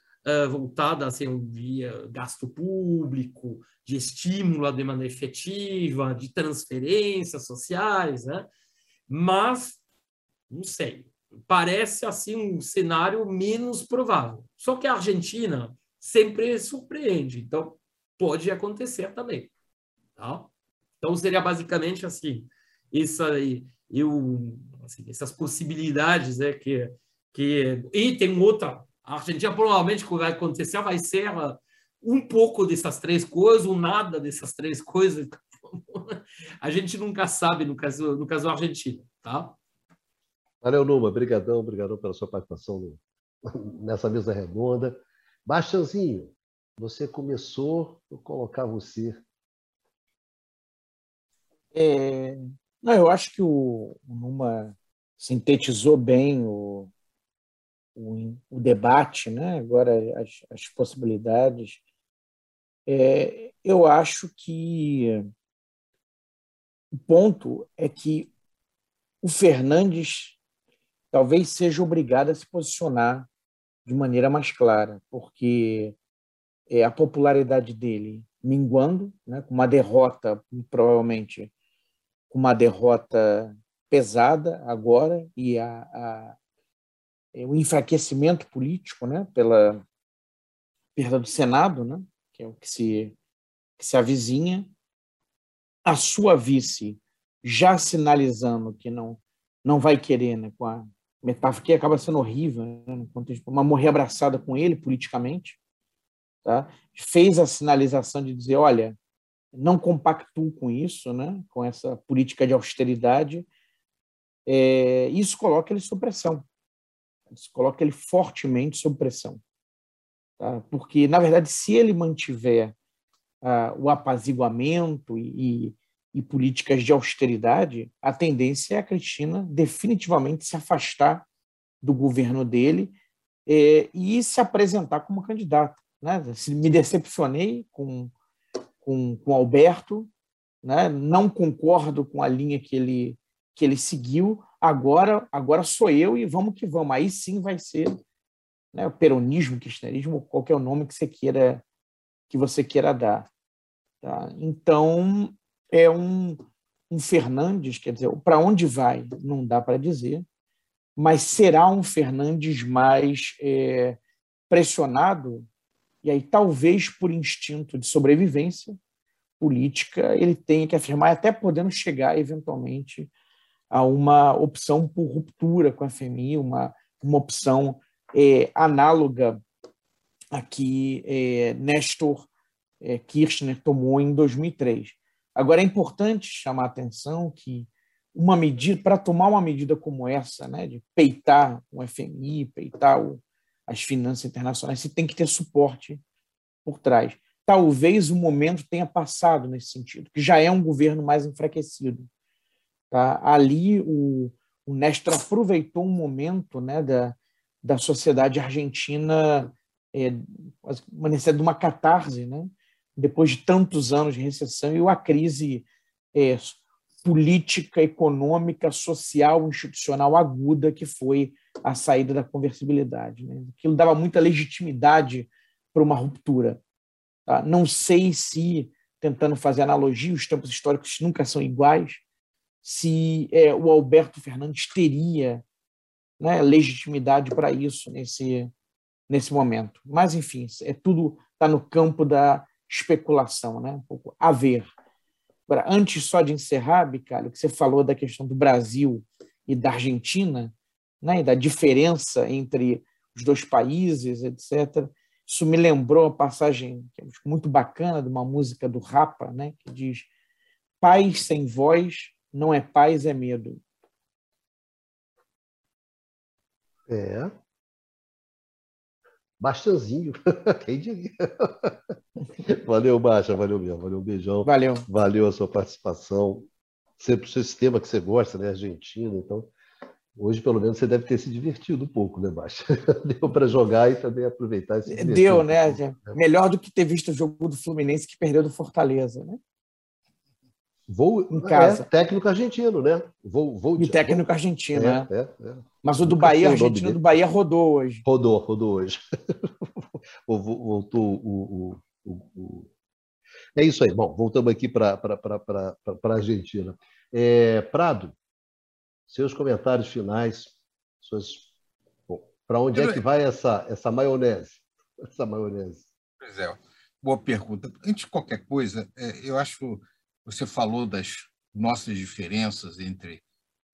voltada assim via gasto público, de estímulo à demanda efetiva, de transferências sociais, né? Mas não sei, parece assim um cenário menos provável. Só que a Argentina sempre surpreende. Então, pode acontecer também. Tá? Então, seria basicamente assim, isso aí, eu, assim, essas possibilidades né, que, que... E tem outra, a Argentina provavelmente o que vai acontecer vai ser uh, um pouco dessas três coisas, ou nada dessas três coisas. [LAUGHS] a gente nunca sabe no caso, no caso argentino, tá? Valeu, Numa. Obrigadão, obrigadão pela sua participação nessa mesa redonda. Bastianzinho, você começou, vou colocar você. É, não, eu acho que o, o Numa sintetizou bem o, o, o, debate, né? agora as, as possibilidades. É, eu acho que o ponto é que o Fernandes talvez seja obrigado a se posicionar de maneira mais clara, porque é, a popularidade dele minguando, né, com uma derrota, provavelmente com uma derrota pesada agora, e a, a, é, o enfraquecimento político né, pela perda do Senado, né, que é o que se, que se avizinha, a sua vice já sinalizando que não não vai querer, né, com a metáfora que acaba sendo horrível, né, uma morrer abraçada com ele politicamente, tá? fez a sinalização de dizer, olha, não compactuo com isso, né, com essa política de austeridade, é, isso coloca ele sob pressão, isso coloca ele fortemente sob pressão, tá? porque, na verdade, se ele mantiver uh, o apaziguamento e, e e políticas de austeridade, a tendência é a Cristina definitivamente se afastar do governo dele é, e se apresentar como candidata. Né? Me decepcionei com, com, com Alberto, né? não concordo com a linha que ele, que ele seguiu, agora, agora sou eu e vamos que vamos. Aí sim vai ser né, o peronismo, kirchnerismo, qualquer nome que você queira que você queira dar. Tá? Então, é um, um Fernandes, quer dizer, para onde vai, não dá para dizer, mas será um Fernandes mais é, pressionado, e aí talvez por instinto de sobrevivência política ele tenha que afirmar, até podendo chegar eventualmente a uma opção por ruptura com a FMI, uma, uma opção é, análoga a que é, Nestor é, Kirchner tomou em 2003. Agora, é importante chamar a atenção que uma medida, para tomar uma medida como essa, né, de peitar o FMI, peitar o, as finanças internacionais, você tem que ter suporte por trás. Talvez o momento tenha passado nesse sentido, que já é um governo mais enfraquecido. Tá? Ali, o, o Néstor aproveitou um momento né, da, da sociedade argentina, é, uma necessidade de uma catarse, né? Depois de tantos anos de recessão e a crise é, política, econômica, social, institucional aguda que foi a saída da conversibilidade. Né? Aquilo dava muita legitimidade para uma ruptura. Tá? Não sei se, tentando fazer analogia, os tempos históricos nunca são iguais, se é, o Alberto Fernandes teria né, legitimidade para isso nesse, nesse momento. Mas, enfim, é tudo está no campo da especulação, né? um pouco a ver. Agora, antes só de encerrar, Bicalho, que você falou da questão do Brasil e da Argentina, né? e da diferença entre os dois países, etc. Isso me lembrou a passagem é muito bacana de uma música do Rapa, né? que diz: Paz sem voz não é paz, é medo. É, Bastanzinho, [LAUGHS] quem diria. [LAUGHS] Valeu, Baixa, valeu mesmo, valeu, um beijão. Valeu. Valeu a sua participação. Sempre o seu sistema que você gosta, né? Argentina, então. Hoje, pelo menos, você deve ter se divertido um pouco, né, Baixa? [LAUGHS] Deu para jogar e também aproveitar esse Deu, né? Um Melhor do que ter visto o jogo do Fluminense que perdeu do Fortaleza, né? Vou em casa. É, técnico argentino, né? Vou, vou e técnico argentino, é, né? É, é. Mas o do Bahia, argentino do Bahia rodou hoje. Rodou, rodou hoje. [LAUGHS] Voltou o, o, o, É isso aí. Bom, voltamos aqui para a Argentina. É, Prado, seus comentários finais, suas... para onde é que vai essa, essa maionese? [LAUGHS] Essa maionese. Pois é, boa pergunta. Antes de qualquer coisa, é, eu acho você falou das nossas diferenças entre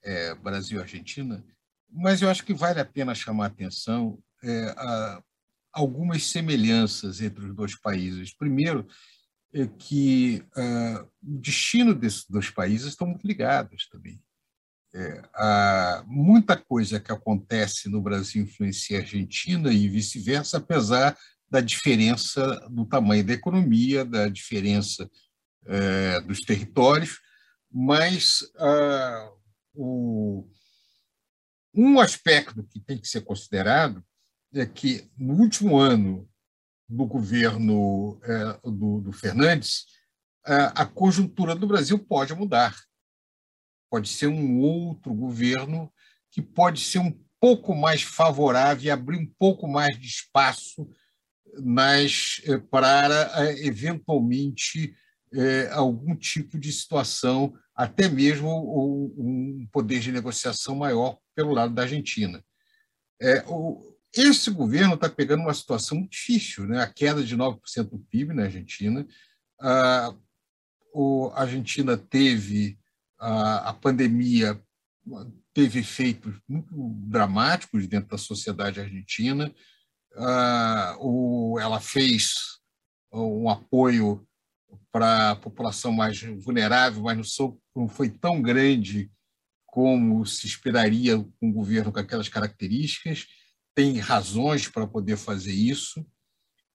é, Brasil e Argentina, mas eu acho que vale a pena chamar a atenção é, a algumas semelhanças entre os dois países. Primeiro, é que uh, o destino desses dois países estão muito ligados também. É, há muita coisa que acontece no Brasil influencia a Argentina e vice-versa, apesar da diferença no tamanho da economia, da diferença é, dos territórios, mas ah, o, um aspecto que tem que ser considerado é que no último ano do governo é, do, do, Fernandes, a, conjuntura do Brasil pode mudar. Pode ser um outro governo que pode ser um pouco mais favorável e abrir um pouco mais de espaço nas, eh, para eh, eventualmente é, algum tipo de situação, até mesmo um poder de negociação maior pelo lado da Argentina. É, o, esse governo está pegando uma situação muito difícil, né? a queda de 9% do PIB na Argentina, a, a Argentina teve a, a pandemia teve efeitos muito dramáticos dentro da sociedade argentina. ela fez um apoio para a população mais vulnerável, mas não foi tão grande como se esperaria um governo com aquelas características. Tem razões para poder fazer isso.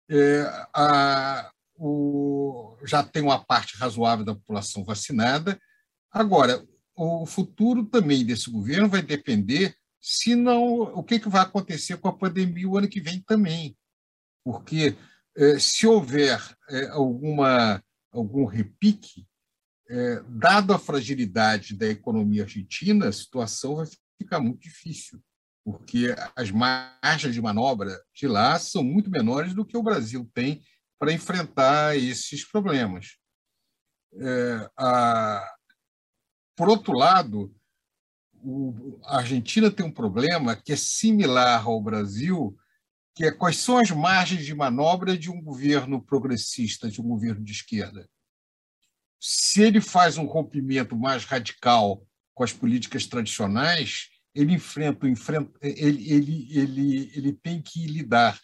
É, a, o, já tem uma parte razoável da população vacinada. Agora, o futuro também desse governo vai depender se não o que, que vai acontecer com a pandemia o ano que vem também, porque é, se houver é, alguma algum repique, é, dado a fragilidade da economia argentina, a situação vai ficar muito difícil, porque as margens de manobra de lá são muito menores do que o Brasil tem para enfrentar esses problemas. É, a, por outro lado, o, a Argentina tem um problema que é similar ao Brasil, que é quais são as margens de manobra de um governo progressista, de um governo de esquerda. Se ele faz um rompimento mais radical com as políticas tradicionais, ele enfrenta, enfrenta ele, ele, ele, ele tem que lidar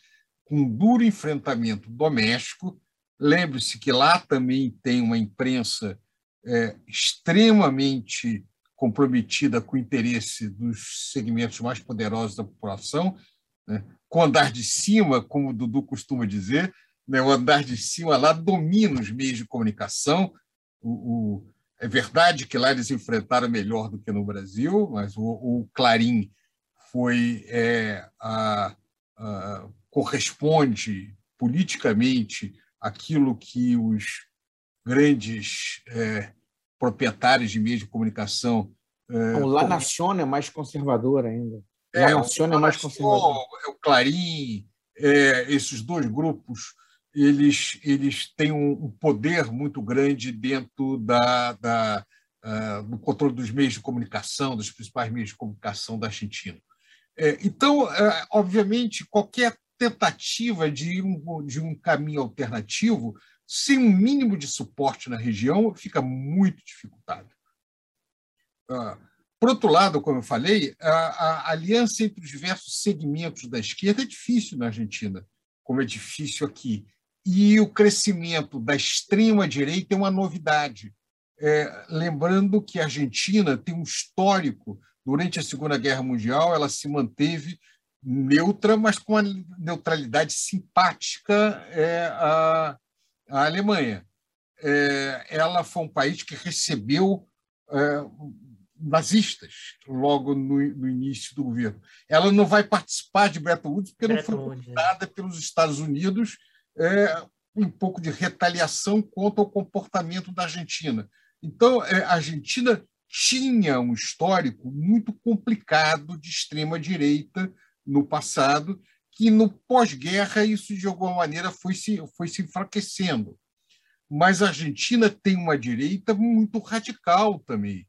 com um duro enfrentamento doméstico. Lembre-se que lá também tem uma imprensa é, extremamente comprometida com o interesse dos segmentos mais poderosos da população, né? Com o andar de cima, como o Dudu costuma dizer, né? o andar de cima lá domina os meios de comunicação. O, o, é verdade que lá eles enfrentaram melhor do que no Brasil, mas o, o Clarim foi é, a, a, corresponde politicamente aquilo que os grandes é, proprietários de meios de comunicação. É, o La Nación é mais conservador ainda. É, La Nación é mais conservador. É o Clarim, é, esses dois grupos, eles, eles têm um, poder muito grande dentro da, da uh, do controle dos meios de comunicação, dos principais meios de comunicação da Argentina. É, então, obviamente, qualquer tentativa de um, de um caminho alternativo, sem um mínimo de suporte na região, fica muito dificultado. Ah, por outro lado, como eu falei, a, a aliança entre os diversos segmentos da esquerda é difícil na Argentina, como é difícil aqui. E o crescimento da extrema-direita é uma novidade. É, lembrando que a Argentina tem um histórico, durante a Segunda Guerra Mundial, ela se manteve neutra, mas com uma neutralidade simpática é, à, à Alemanha. É, ela foi um país que recebeu é, nazistas logo no, no, início do governo. Ela não vai participar de Bretton Woods porque Bretton não foi convidada pelos Estados Unidos é, um pouco de retaliação contra o comportamento da Argentina. Então, é, a Argentina tinha um histórico muito complicado de extrema direita no passado, que no pós-guerra isso de alguma maneira foi se, foi se enfraquecendo. Mas a Argentina tem uma direita muito radical também.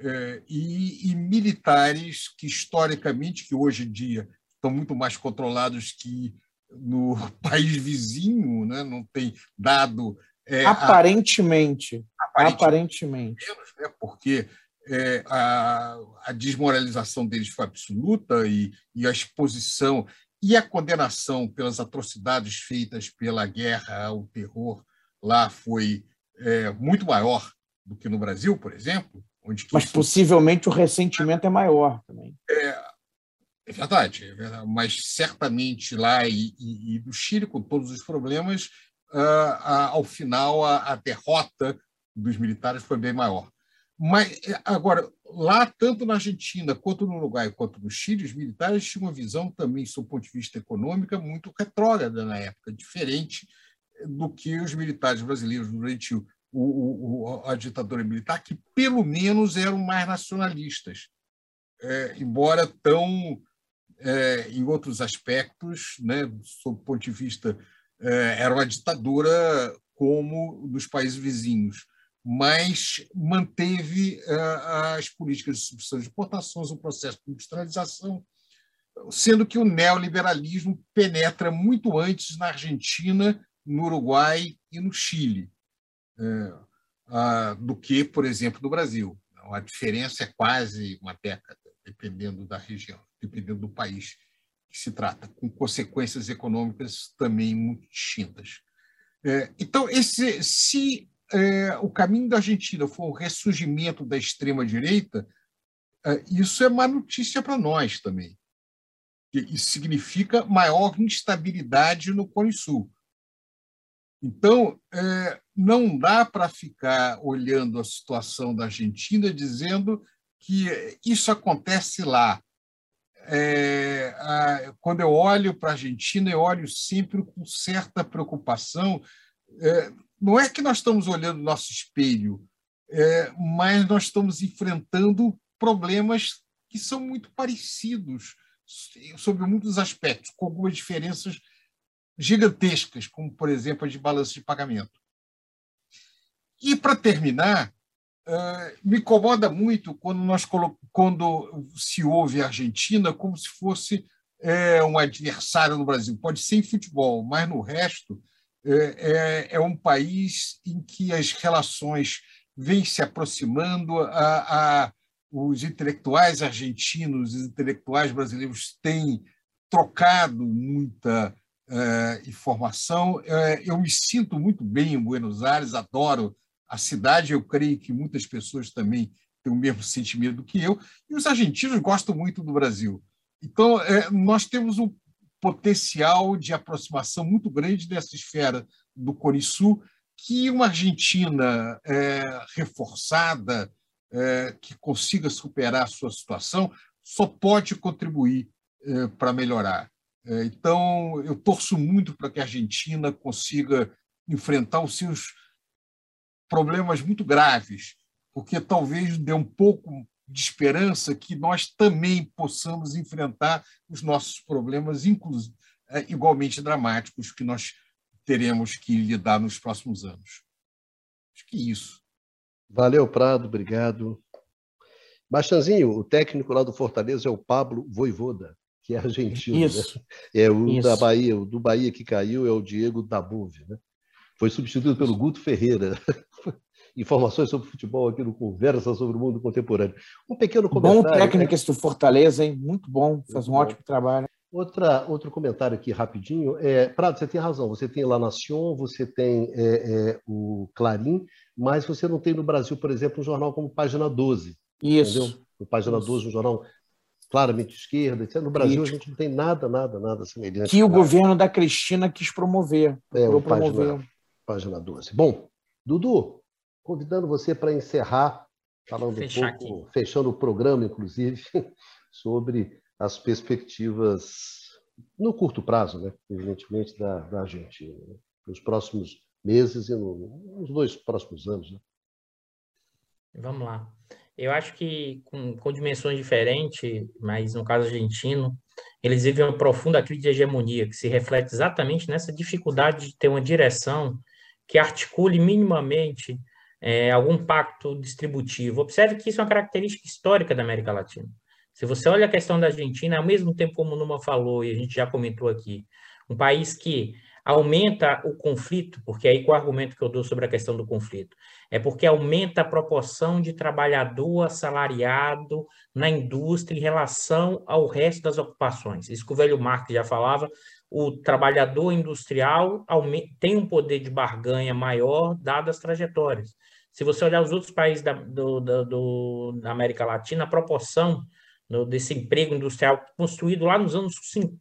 É, e, e, militares que historicamente, que hoje em dia estão muito mais controlados que no [LAUGHS] país vizinho, né? não tem dado é, aparentemente, a, aparentemente, menos, né? porque é, a, a, desmoralização deles foi absoluta e, e, a exposição e a condenação pelas atrocidades feitas pela guerra ao terror lá foi é, muito maior do que no Brasil, por exemplo. Mas possivelmente o ressentimento é maior também. É, é verdade, é verdade, mas certamente lá e, e, e no Chile, com todos os problemas, uh, ao final a, a derrota dos militares foi bem maior. Mas, é, agora, lá, tanto na Argentina, quanto no Uruguai, quanto no Chile, os militares tinham uma visão também, do ponto de vista econômico, muito retrógrada na época, diferente do que os militares brasileiros durante o, o, a ditadura militar, que pelo menos eram mais nacionalistas, é, embora tão, é, em outros aspectos, né, sob o ponto de vista, é, era uma ditadura como nos países vizinhos mas manteve uh, as políticas de substituição de exportações, o processo de industrialização, sendo que o neoliberalismo penetra muito antes na Argentina, no Uruguai e no Chile. É, do que, por exemplo, no Brasil. A diferença é quase uma década, dependendo da região, dependendo do país que se trata, com consequências econômicas também muito distintas. É, então, esse, se é, o caminho da Argentina for o ressurgimento da extrema-direita, é, isso é má notícia para nós também. Isso significa maior instabilidade no Cone Sul. Então, é, não dá para ficar olhando a situação da Argentina dizendo que isso acontece lá. É, a, quando eu olho para a Argentina, eu olho sempre com certa preocupação. É, não é que nós estamos olhando nosso espelho, é, mas nós estamos enfrentando problemas que são muito parecidos sobre muitos aspectos, com algumas diferenças gigantescas, como, por exemplo, a de balanço de pagamento. E, para terminar, me incomoda muito quando, nós quando se ouve a Argentina como se fosse é, um adversário no Brasil. Pode ser em futebol, mas no resto é, é, um país em que as relações vêm se aproximando, a, a, os intelectuais argentinos, os intelectuais brasileiros têm trocado muita uh, informação. Uh, eu me sinto muito bem em Buenos Aires, adoro a cidade, eu creio que muitas pessoas também têm o mesmo sentimento que eu, e os argentinos gostam muito do Brasil. Então, é, nós temos um potencial de aproximação muito grande dessa esfera do Cone que uma Argentina reforçada, que consiga superar a sua situação, só pode contribuir para melhorar. É, então, eu torço muito para que a Argentina consiga enfrentar os seus problemas muito graves, porque talvez dê um pouco de esperança que nós também possamos enfrentar os nossos problemas, inclusive, é, igualmente dramáticos, que nós teremos que lidar nos próximos anos. Acho que é isso. Valeu, Prado, obrigado. Bastanzinho, o técnico lá do Fortaleza é o Pablo Voivoda, que é argentino. Né? Isso. Né? É o isso. da Bahia, o do Bahia que caiu é o Diego Dabove, né? Foi substituído pelo Guto Ferreira. [LAUGHS] Informações sobre futebol aqui no Conversa sobre o Mundo Contemporâneo. Um pequeno comentário. Bom técnico né? esse do Fortaleza, hein? Muito bom, faz Muito um bom. ótimo trabalho. Outra, outro comentário aqui rapidinho. É, Prado, você tem razão. Você tem La Nation, você tem é, é, o Clarim, mas você não tem no Brasil, por exemplo, um jornal como Página 12. Isso. Entendeu? O Página Isso. 12, um jornal claramente esquerda. Etc. No Brasil, a gente não tem nada, nada, nada semelhante. Que o governo da Cristina quis promover. É, o promover. Página, página 12. Bom, Dudu, convidando você para encerrar, falando Fechar um pouco, aqui. fechando o programa, inclusive, [LAUGHS] sobre as perspectivas no curto prazo, né, evidentemente, da, da Argentina, né, nos próximos meses e no, nos dois próximos anos. Né? Vamos lá. Eu acho que com, com dimensões diferentes, mas no caso argentino, eles vivem uma profunda crise de hegemonia, que se reflete exatamente nessa dificuldade de ter uma direção que articule minimamente é, algum pacto distributivo. Observe que isso é uma característica histórica da América Latina. Se você olha a questão da Argentina, ao mesmo tempo como o Numa falou, e a gente já comentou aqui, um país que aumenta o conflito, porque aí com o argumento que eu dou sobre a questão do conflito, é porque aumenta a proporção de trabalhador assalariado na indústria em relação ao resto das ocupações. Isso que o velho Marx já falava, o trabalhador industrial tem um poder de barganha maior, dadas as trajetórias. Se você olhar os outros países da, do, do, da América Latina, a proporção no, desse emprego industrial construído lá nos anos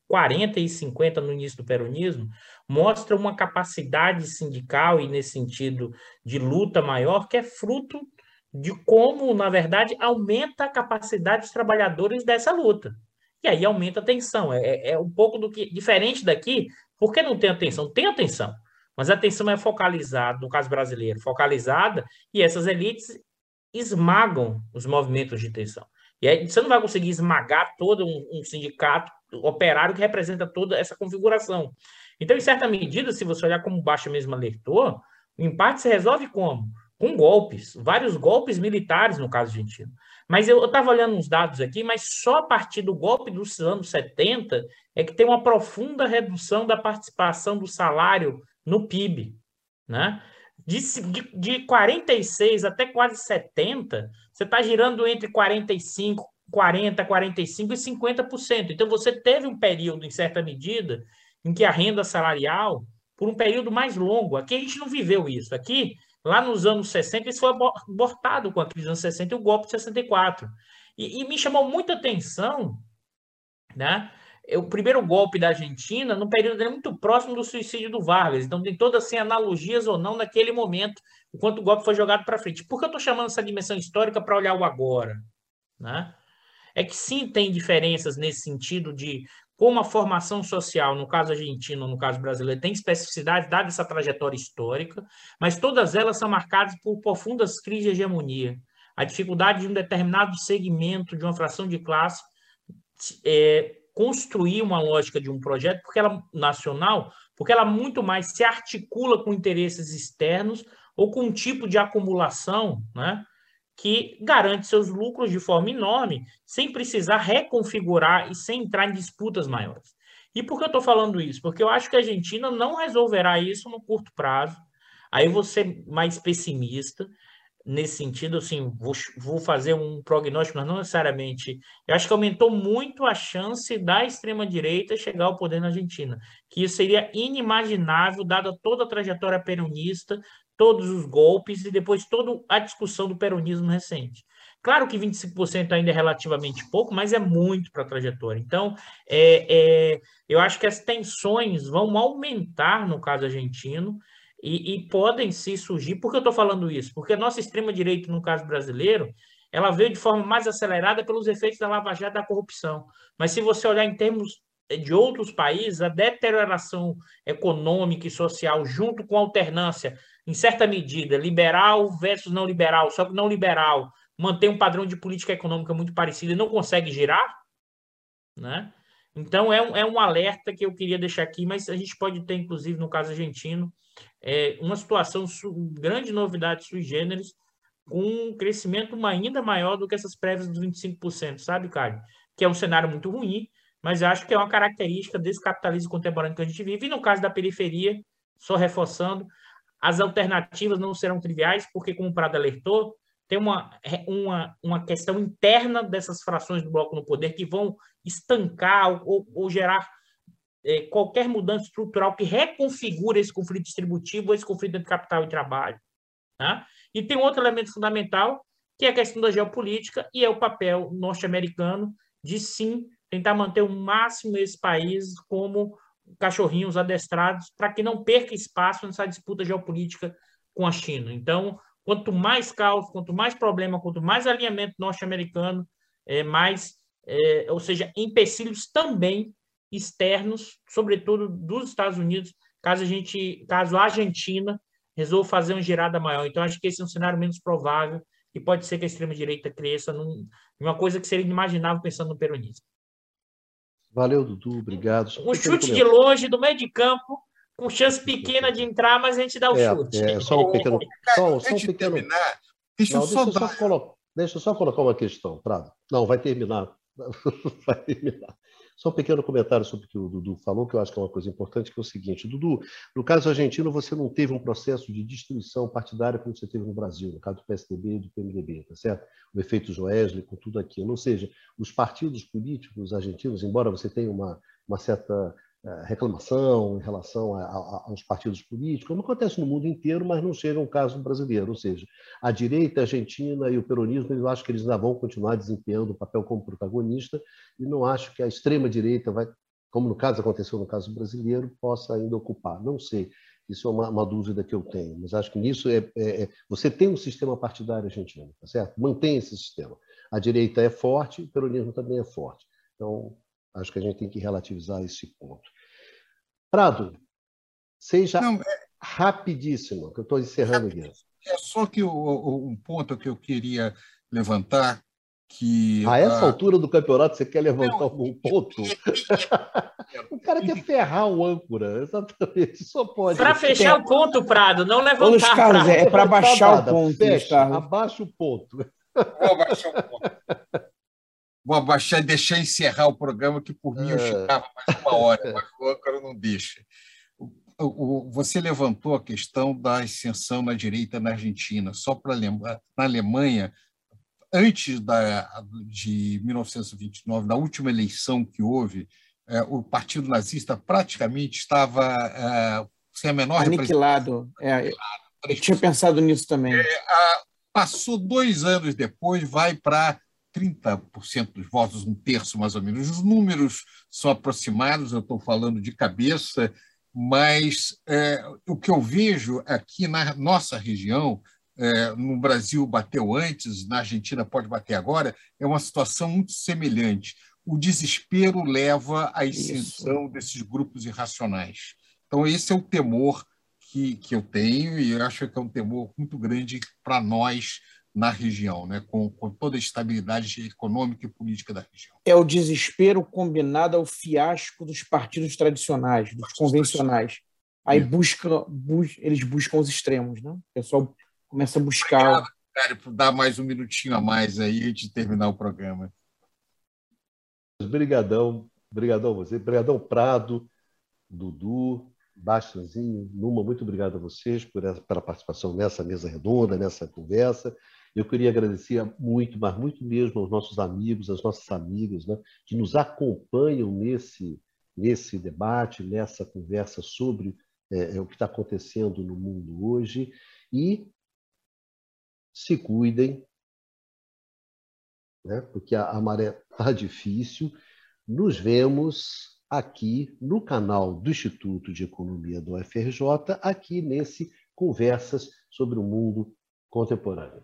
40 e 50, no início do peronismo, mostra uma capacidade sindical e, nesse sentido, de luta maior, que é fruto de como, na verdade, aumenta a capacidade dos trabalhadores dessa luta. E aí aumenta a tensão. É, é, é um pouco do que diferente daqui. Por que não tem atenção? Tem atenção, mas a atenção é focalizada, no caso brasileiro, focalizada, e essas elites esmagam os movimentos de tensão. E aí você não vai conseguir esmagar todo um, um sindicato operário que representa toda essa configuração. Então, em certa medida, se você olhar como Baixa mesmo alertou, o empate se resolve como? Com golpes, vários golpes militares no caso argentino. Mas eu estava olhando uns dados aqui, mas só a partir do golpe dos anos 70 é que tem uma profunda redução da participação do salário no PIB. Né? De, de, de 46 até quase 70, você está girando entre 45, 40, 45 e 50%. Então, você teve um período, em certa medida, em que a renda salarial, por um período mais longo, aqui a gente não viveu isso. Aqui, lá nos anos 60, isso foi abortado com a crise dos anos 60 e o golpe de 64. E, e me chamou muita atenção, né? O primeiro golpe da Argentina, no período é muito próximo do suicídio do Vargas. Então, tem todas assim, analogias ou não naquele momento, enquanto o golpe foi jogado para frente. Por que eu estou chamando essa dimensão histórica para olhar o agora? Né? É que sim, tem diferenças nesse sentido de como a formação social, no caso argentino, no caso brasileiro, tem especificidade, dada essa trajetória histórica, mas todas elas são marcadas por profundas crises de hegemonia. A dificuldade de um determinado segmento, de uma fração de classe, é, construir uma lógica de um projeto porque ela nacional, porque ela muito mais se articula com interesses externos ou com um tipo de acumulação, né, que garante seus lucros de forma enorme, sem precisar reconfigurar e sem entrar em disputas maiores. E por que eu estou falando isso? Porque eu acho que a Argentina não resolverá isso no curto prazo. Aí você mais pessimista nesse sentido, assim, vou, vou fazer um prognóstico, mas não necessariamente. Eu acho que aumentou muito a chance da extrema-direita chegar ao poder na Argentina, que isso seria inimaginável, dada toda a trajetória peronista, todos os golpes e depois toda a discussão do peronismo recente. Claro que 25% ainda é relativamente pouco, mas é muito para a trajetória. Então, é, é, eu acho que as tensões vão aumentar no caso argentino, e, e podem se surgir. Por que eu estou falando isso? Porque a nossa extrema-direita, no caso brasileiro, ela veio de forma mais acelerada pelos efeitos da Lava Jato da corrupção. Mas se você olhar em termos de outros países, a deterioração econômica e social, junto com a alternância, em certa medida, liberal versus não liberal, só que não liberal mantém um padrão de política econômica muito parecido e não consegue girar, né? Então, é um, é um alerta que eu queria deixar aqui, mas a gente pode ter, inclusive, no caso argentino, é, uma situação, grande novidade sui generis, com um crescimento ainda maior do que essas prévias dos 25%, sabe, Caio? Que é um cenário muito ruim, mas eu acho que é uma característica desse capitalismo contemporâneo que a gente vive. E no caso da periferia, só reforçando, as alternativas não serão triviais, porque, como o Prado alertou, tem uma, uma, uma questão interna dessas frações do bloco no poder que vão estancar ou, ou gerar é, qualquer mudança estrutural que reconfigure esse conflito distributivo, esse conflito entre capital e trabalho. Tá? E tem outro elemento fundamental, que é a questão da geopolítica e é o papel norte-americano de sim tentar manter o máximo esse país como cachorrinhos adestrados para que não perca espaço nessa disputa geopolítica com a China. Então, quanto mais caos, quanto mais problema, quanto mais alinhamento norte-americano, é, mais, é, ou seja, empecilhos também externos, sobretudo dos Estados Unidos, caso a gente, caso a Argentina resolva fazer uma girada maior. Então, acho que esse é um cenário menos provável e pode ser que a extrema-direita cresça num, uma coisa que seria inimaginável pensando no peronismo. Valeu, Dudu, obrigado. Um chute de longe, do meio de campo, com chance pequena de entrar, mas a gente dá o é, chute. É, só um pequeno. Só, só um pequeno... Terminar, deixa, Não, deixa, eu só colo... deixa eu só colocar uma questão, Prado. Não, vai terminar. [LAUGHS] vai terminar. Só um pequeno comentário sobre o que o Dudu falou, que eu acho que é uma coisa importante, que é o seguinte, Dudu, no caso argentino, você não teve um processo de destruição partidária como você teve no Brasil, no caso do PSDB e do PMDB, tá certo? O efeito Joesley, com tudo aquilo. Ou seja, os partidos políticos argentinos, embora você tenha uma, uma certa reclamação em relação a, a, aos partidos políticos, como acontece no mundo inteiro, mas não chega ao caso brasileiro. Ou seja, a direita argentina e o peronismo, eu acho que eles ainda vão continuar desempenhando o papel como protagonista, e não acho que a extrema-direita vai, como no caso aconteceu no caso brasileiro, possa ainda ocupar. Não sei. Isso é uma, uma dúvida que eu tenho, mas acho que nisso é, é, é, você tem um sistema partidário argentino, tá certo? Mantém esse sistema. A direita é forte, o peronismo também é forte. Então, Acho que a gente tem que relativizar esse ponto. Prado, seja Não, é... rapidíssimo, que eu estou encerrando aqui. É só que o, o, um ponto que eu queria levantar que a essa a... altura do campeonato você quer levantar Não, algum ponto? [LAUGHS] o cara quer ferrar o âncora, exatamente. Só pode. Para fechar o ponto, Prado, não levantar. Ô, Carlos, é para baixar o ponto. Fecha, abaixa o ponto. Vou abaixar o ponto [LAUGHS] vou abaixar e deixar encerrar o programa, que por mim eu é. chegava mais uma hora, [LAUGHS] mas o âncora não deixa. você levantou a questão da ascensão na direita na Argentina. Só para lembrar, na Alemanha, antes da, de 1929, na última eleição que houve, é, o Partido Nazista praticamente estava é, sem a menor aniquilado. É, eu tinha pensado nisso também. É, a, passou dois anos depois, vai para 30% dos votos, um terço mais ou menos. Os números são aproximados, eu estou falando de cabeça, mas é, o que eu vejo aqui na nossa região, é, no Brasil bateu antes, na Argentina pode bater agora, é uma situação muito semelhante. O desespero leva à extinção desses grupos irracionais. Então, esse é o temor que, que eu tenho, e eu acho que é um temor muito grande para nós na região, né? com, com toda a estabilidade econômica e política da região. É o desespero combinado ao fiasco dos partidos tradicionais, dos partidos convencionais. Aí busca, bus, eles buscam os extremos, né? O pessoal começa a buscar. Obrigado, cara, por dar mais um minutinho a mais aí antes de terminar o programa. Obrigadão, obrigadão a você, obrigadão Prado, Dudu, Bastianzinho, Numa, muito obrigado a vocês por essa, pela participação nessa mesa redonda, nessa conversa. Eu queria agradecer muito, mas muito mesmo aos nossos amigos, às nossas amigas, né, que nos acompanham nesse, nesse debate, nessa conversa sobre é, é o que está acontecendo no mundo hoje. E se cuidem, né, porque a, a maré está [LAUGHS] difícil. Nos vemos aqui no canal do Instituto de Economia do UFRJ, aqui nesse Conversas sobre o Mundo Contemporâneo.